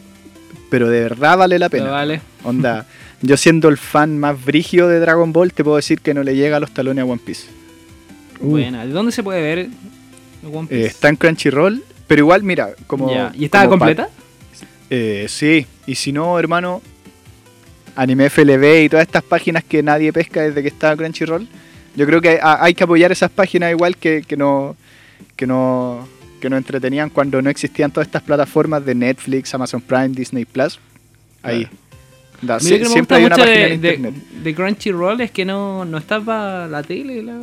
pero de verdad vale la pena. vale. Onda, [laughs] yo siendo el fan más brigio de Dragon Ball, te puedo decir que no le llega a los talones a One Piece. Uh, Buena. ¿De dónde se puede ver One Eh, Piece? está en Crunchyroll, pero igual, mira, como. Ya. ¿Y estaba como pa- completa? Eh, sí, y si no, hermano, Anime FLB y todas estas páginas que nadie pesca desde que está Crunchyroll, yo creo que ha- hay que apoyar esas páginas igual que, que no que no que nos entretenían cuando no existían todas estas plataformas de Netflix, Amazon Prime, Disney Plus. Ahí. Da, Mira sie- que me siempre gusta hay una mucho página de, Crunchyroll es que no, no está para la tele, la.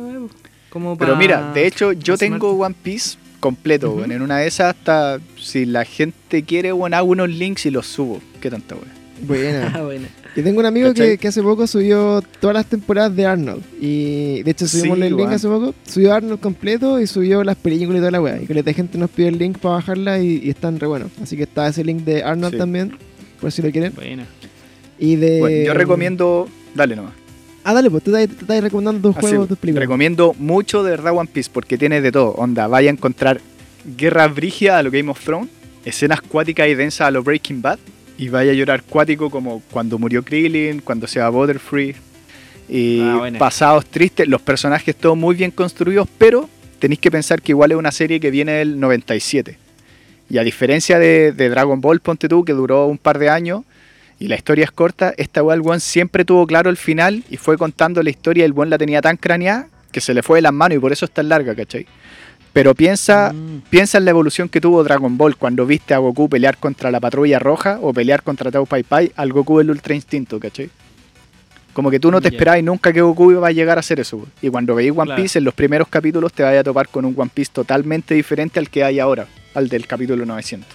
Como Pero mira, de hecho yo tengo. One Piece completo, weón. En una de esas hasta si la gente quiere, bueno, hago unos links y los subo. Qué tanta weón. Buena. [laughs] Ah, buena. Yo tengo un amigo que, que hace poco subió todas las temporadas de Arnold. Y de hecho subimos Sí, el link hace poco. Subió Arnold completo y subió las películas y toda la weá. Y que la gente nos pide el link para bajarla y, y están re buenos. Así que está ese link de Arnold Sí. también, por si lo quieren. Buena. Y de. Bueno, yo recomiendo. Dale nomás. Ah, dale, pues tú estás, recomendando tus Así, juegos, tus películas. recomiendo mucho de verdad One Piece porque tiene de todo. Onda, vaya a encontrar guerra brigia a lo Game of Thrones, escenas cuáticas y densas a lo Breaking Bad, y vaya a llorar cuático como cuando murió Krillin, cuando se va Butterfree, y Ah, pasados tristes, los personajes todos muy bien construidos, pero tenéis que pensar que igual es una serie que viene del 97. Y a diferencia de, de Dragon Ball, ponte tú, que duró un par de años, y la historia es corta, esta weá el weón siempre tuvo claro el final y fue contando la historia y el weón la tenía tan craneada que se le fue de las manos y por eso es tan larga, ¿cachai? Pero piensa, Mm. piensa en la evolución que tuvo Dragon Ball cuando viste a Goku pelear contra la patrulla roja o pelear contra Tao Pai Pai al Goku del Ultra Instinto, ¿cachai? Como que tú no te Ya. esperabas nunca que Goku iba a llegar a hacer eso. Y cuando veis One Claro. Piece en los primeros capítulos te vayas a topar con un One Piece totalmente diferente al que hay ahora, al del capítulo 900.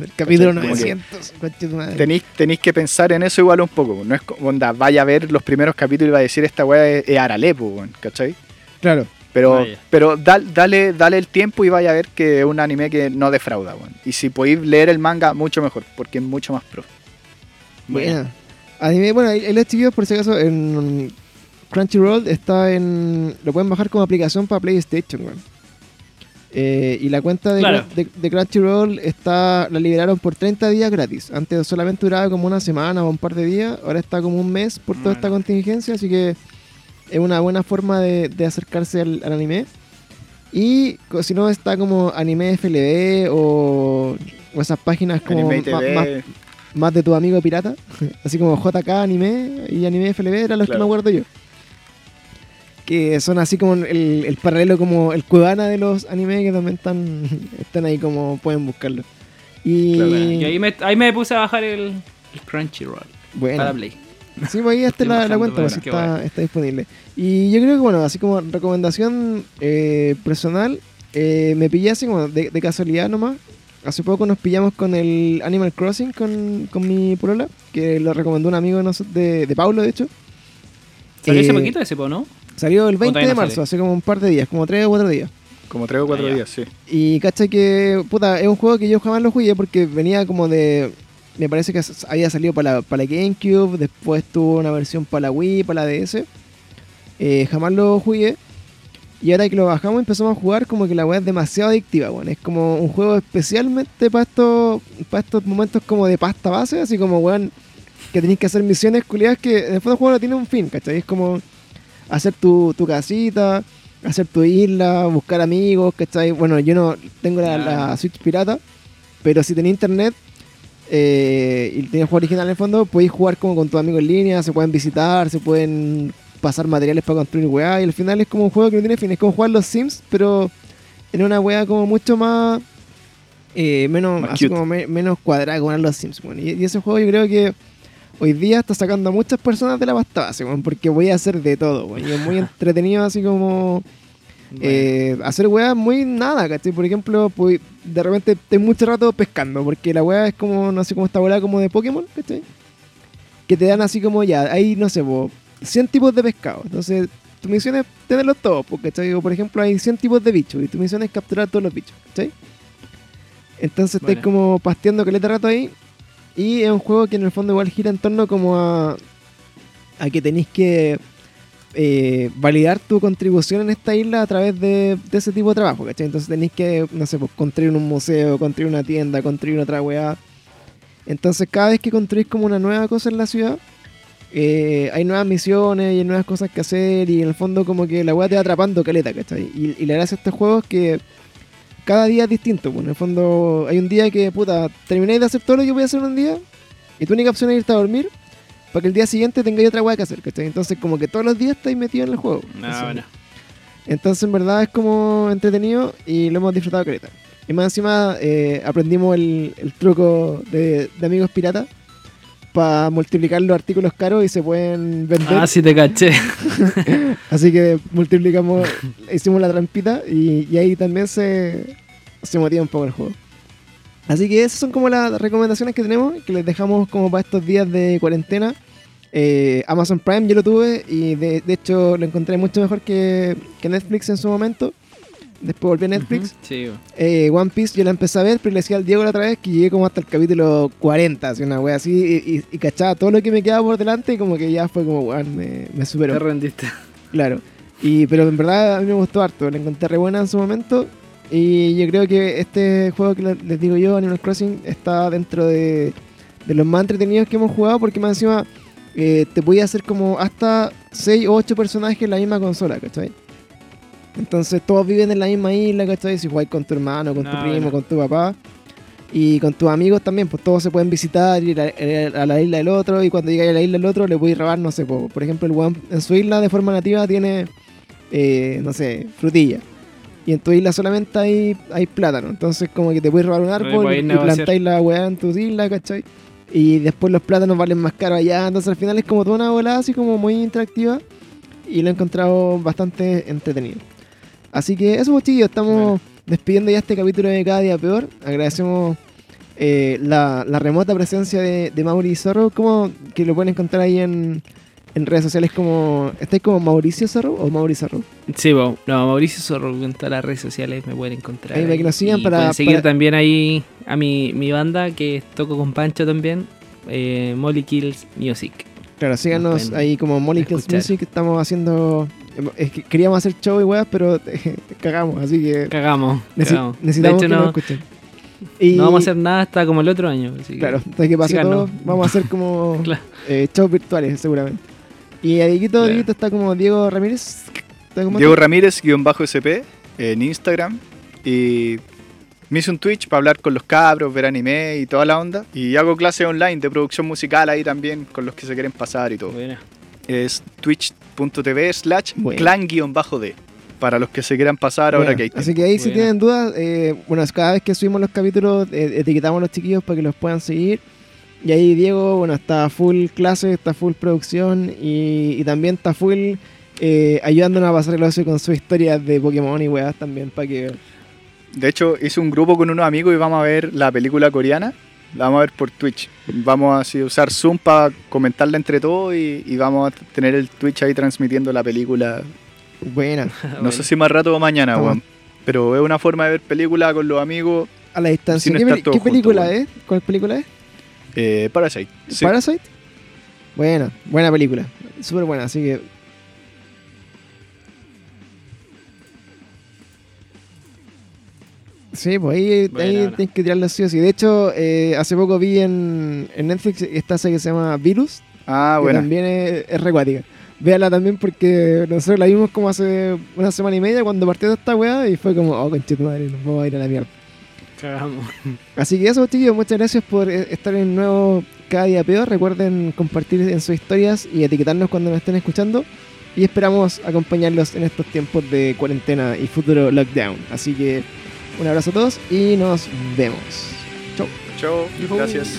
El [laughs] capítulo Como que- 900. conche tu madre. Tenéis, tenéis que pensar en eso igual un poco. No es como, onda, vaya a ver los primeros capítulos y va a decir esta weá es, es Aralepo, weón, ¿cachai? Claro. Pero, Vaya. pero dal- dale, dale el tiempo y vaya a ver que es un anime que no defrauda, weón. Y si podéis leer el manga, mucho mejor, porque es mucho más pro. Buena. Anime, bueno, chiquillos, por si acaso, en Crunchyroll está en. Lo pueden bajar como aplicación para PlayStation, weón. Eh, y la cuenta de, Claro. de- de Crunchyroll está la liberaron por 30 días gratis. Antes solamente duraba como una semana o un par de días. Ahora está como un mes por toda esta contingencia. Así que es una buena forma de, de acercarse al, al anime. Y si no, está como Anime FLB o, o esas páginas como TV, más, más de tu amigo pirata, [laughs] así como JK Anime y Anime FLB eran los que me acuerdo yo. Que son así como el, el paralelo como el Cuevana de los animes que también están, están ahí como pueden buscarlo. Y Claro, Y ahí me, ahí me puse a bajar el, el Crunchyroll bueno, para Play. sí, pues ahí está la, la cuenta, pues, está, bueno. está disponible. Y yo creo que bueno, así como recomendación eh, personal, eh, me pillé así como de, de casualidad nomás. Hace poco nos pillamos con el Animal Crossing con, con mi polola, que lo recomendó un amigo de, de, Paulo, de hecho. Salió hace Eh, poquito ese, po, ¿no? Salió el 20 todavía de marzo, hace como un par de días, como tres o cuatro días. como tres o cuatro Ah, ya. días, sí. Y cacha que, puta, es un juego que yo jamás lo jugué porque venía como de. Me parece que había salido para la, para la GameCube, después tuvo una versión para la Wii, para la DS. Eh, jamás lo jugué. Y ahora que lo bajamos y empezamos a jugar, como que la weá es demasiado adictiva, weón. Es como un juego especialmente para estos, para estos momentos como de pasta base, así como, weón, que tenéis que hacer misiones culiadas que en el fondo el juego no tiene un fin, ¿cachai? Es como hacer tu, tu casita, hacer tu isla, buscar amigos, ¿cachai? Bueno, yo no tengo la, la. Switch pirata, pero si tenés internet eh, y tienes juego original en el fondo, podéis jugar como con tus amigos en línea, se pueden visitar, se pueden pasar materiales para construir weá, y al final es como un juego que no tiene fin, es como jugar los Sims, pero en una weá como mucho más eh, menos, así como me- menos cuadrada como los Sims. Y, y ese juego yo creo que hoy día está sacando a muchas personas de la pasta base, porque voy a hacer de todo, weón. Y es muy [laughs] entretenido así como eh, hacer weas muy nada, ¿cachai? Por ejemplo, pues, de repente estoy mucho rato pescando, porque la wea es como, no sé, como esta wea como de Pokémon, ¿cachai? Que te dan así como ya, hay, no sé, po, 100 tipos de pescado. Entonces, tu misión es tenerlos todos, po, ¿cachai? O por ejemplo, hay 100 tipos de bichos, y tu misión es capturar todos los bichos, ¿cachai? Entonces, estáis Buena. como pasteando caleta rato ahí. Y es un juego que en el fondo igual gira en torno como a, a que tenéis que eh, validar tu contribución en esta isla a través de, ese tipo de trabajo, ¿cachai? Entonces tenéis que, no sé, pues, construir un museo, construir una tienda, construir otra weá. Entonces cada vez que construís como una nueva cosa en la ciudad, eh, hay nuevas misiones y hay nuevas cosas que hacer y en el fondo como que la weá te va atrapando caleta, ¿cachai? Y, y la gracia de estos juegos es que cada día es distinto, pues en el fondo hay un día que, puta, termináis de hacer todo lo que voy a hacer un día y tu única opción es irte a dormir para que el día siguiente tengáis otra weá que hacer, ¿cachai? Entonces como que todos los días estáis metidos en el juego. No, Así. bueno. Entonces, en verdad es como entretenido y lo hemos disfrutado caleta. Y más encima eh, aprendimos el, el truco de, de amigos piratas para multiplicar los artículos caros y se pueden vender. Ah, sí te caché. [laughs] Así que multiplicamos, hicimos la trampita y, y ahí también se, se motiva un poco el juego. Así que esas son como las recomendaciones que tenemos, que les dejamos como para estos días de cuarentena. Eh, Amazon Prime yo lo tuve y de, de hecho lo encontré mucho mejor que, que Netflix en su momento. Después volví a Netflix. Sí. Eh, One Piece yo la empecé a ver, pero le decía al Diego la otra vez que llegué como hasta el capítulo 40, así una wea así, y, y- y cachaba todo lo que me quedaba por delante y como que ya fue como, weón, me, me superó. te rendiste. Claro. Y, pero en verdad a mí me gustó harto, la encontré re buena en su momento. Y yo creo que este juego que le- les digo yo, Animal Crossing, está dentro de, de los más entretenidos que hemos jugado porque más encima eh, te podía hacer como hasta 6 o 8 personajes en la misma consola, ¿cachai? Entonces todos viven en la misma isla, ¿cachai? Si jugáis con tu hermano, con tu primo, con tu papá. Y con tus amigos también, pues todos se pueden visitar, ir a, eh, a la isla del otro, y cuando llegáis a la isla del otro le podéis robar, no sé, po, por ejemplo, el weón en su isla de forma nativa tiene, eh, no sé, frutilla. Y en tu isla solamente hay, hay plátano, entonces como que te puedes robar un árbol y plantáis la weá en tu isla, ¿cachai? Y después los plátanos valen más caro allá, entonces al final es como toda una volada así como muy interactiva y lo he encontrado bastante entretenido. Así que eso, pues, chiquillos, estamos despidiendo ya este capítulo de Cada Día Peor. Agradecemos eh, la, la remota presencia de, de Mauri Zorro, como que lo pueden encontrar ahí en, en redes sociales como... ¿Estáis como Mauricio Zorro o Mauri Zorro? Sí, bo. no, Mauricio Zorro en todas las redes sociales me pueden encontrar. Ahí para que lo sigan Y para- pueden seguir para- también ahí a mi, mi banda que toco con Pancho también, eh, Molly Kills Music. Claro, síganos ahí como Molly Kills. Music, estamos haciendo... es que queríamos hacer show y weas, pero [laughs] cagamos, así que Cagamos. necesitamos hecho, que no, nos escuchen. Y, no vamos a hacer nada hasta como el otro año. así que- Claro, hasta que pase todo, vamos a hacer como [laughs] Claro. eh, shows virtuales seguramente. Y a Dieguito, Claro. Dieguito está como Diego Ramírez. ¿Está como Diego Ramírez, guion bajo SP, en Instagram. Y me hice un Twitch para hablar con los cabros, ver anime y toda la onda. Y hago clases online de producción musical ahí también, con los que se quieren pasar y todo. Es twitch.tv slash clan-d. Para los que se quieran pasar ahora Bueno, que hay tiempo. Así que ahí si tienen dudas, eh, bueno, cada vez que subimos los capítulos eh, etiquetamos a los chiquillos para que los puedan seguir. Y ahí Diego, bueno, está full clase, está full producción y, y también está full eh, ayudándonos a pasar el ocio con sus historias de Pokémon y weas también para que... De hecho, hice un grupo con unos amigos y vamos a ver la película coreana. La vamos a ver por Twitch. Vamos así, a usar Zoom para comentarla entre todos y, y vamos a tener el Twitch ahí transmitiendo la película. Buena, [laughs] No sé si más rato o mañana, weón. Pero es una forma de ver película con los amigos. a la distancia. ¿Qué, qué película es? ¿Cuál película es? Eh, Parasite. Sí. Parasite. Buena, buena película. Súper buena, así que. Sí, pues ahí, tienes que tirarlo sí o sí. De hecho, eh, hace poco vi en, en Netflix esta serie que se llama Virus, Ah, bueno. también es, es recuática. Véala también porque nosotros la vimos como hace una semana y media cuando partió esta weá y fue como, oh, conchito madre, nos vamos a ir a la mierda. Cagamos. [laughs] Así que eso, chicos, muchas gracias por eh, estar en nuevo Cada Día Peor. Recuerden compartir en sus historias y etiquetarnos cuando nos estén escuchando. Y esperamos acompañarlos en estos tiempos de cuarentena y futuro lockdown. Así que Un abrazo a todos y nos vemos. Chau. Chao, Yujú. gracias.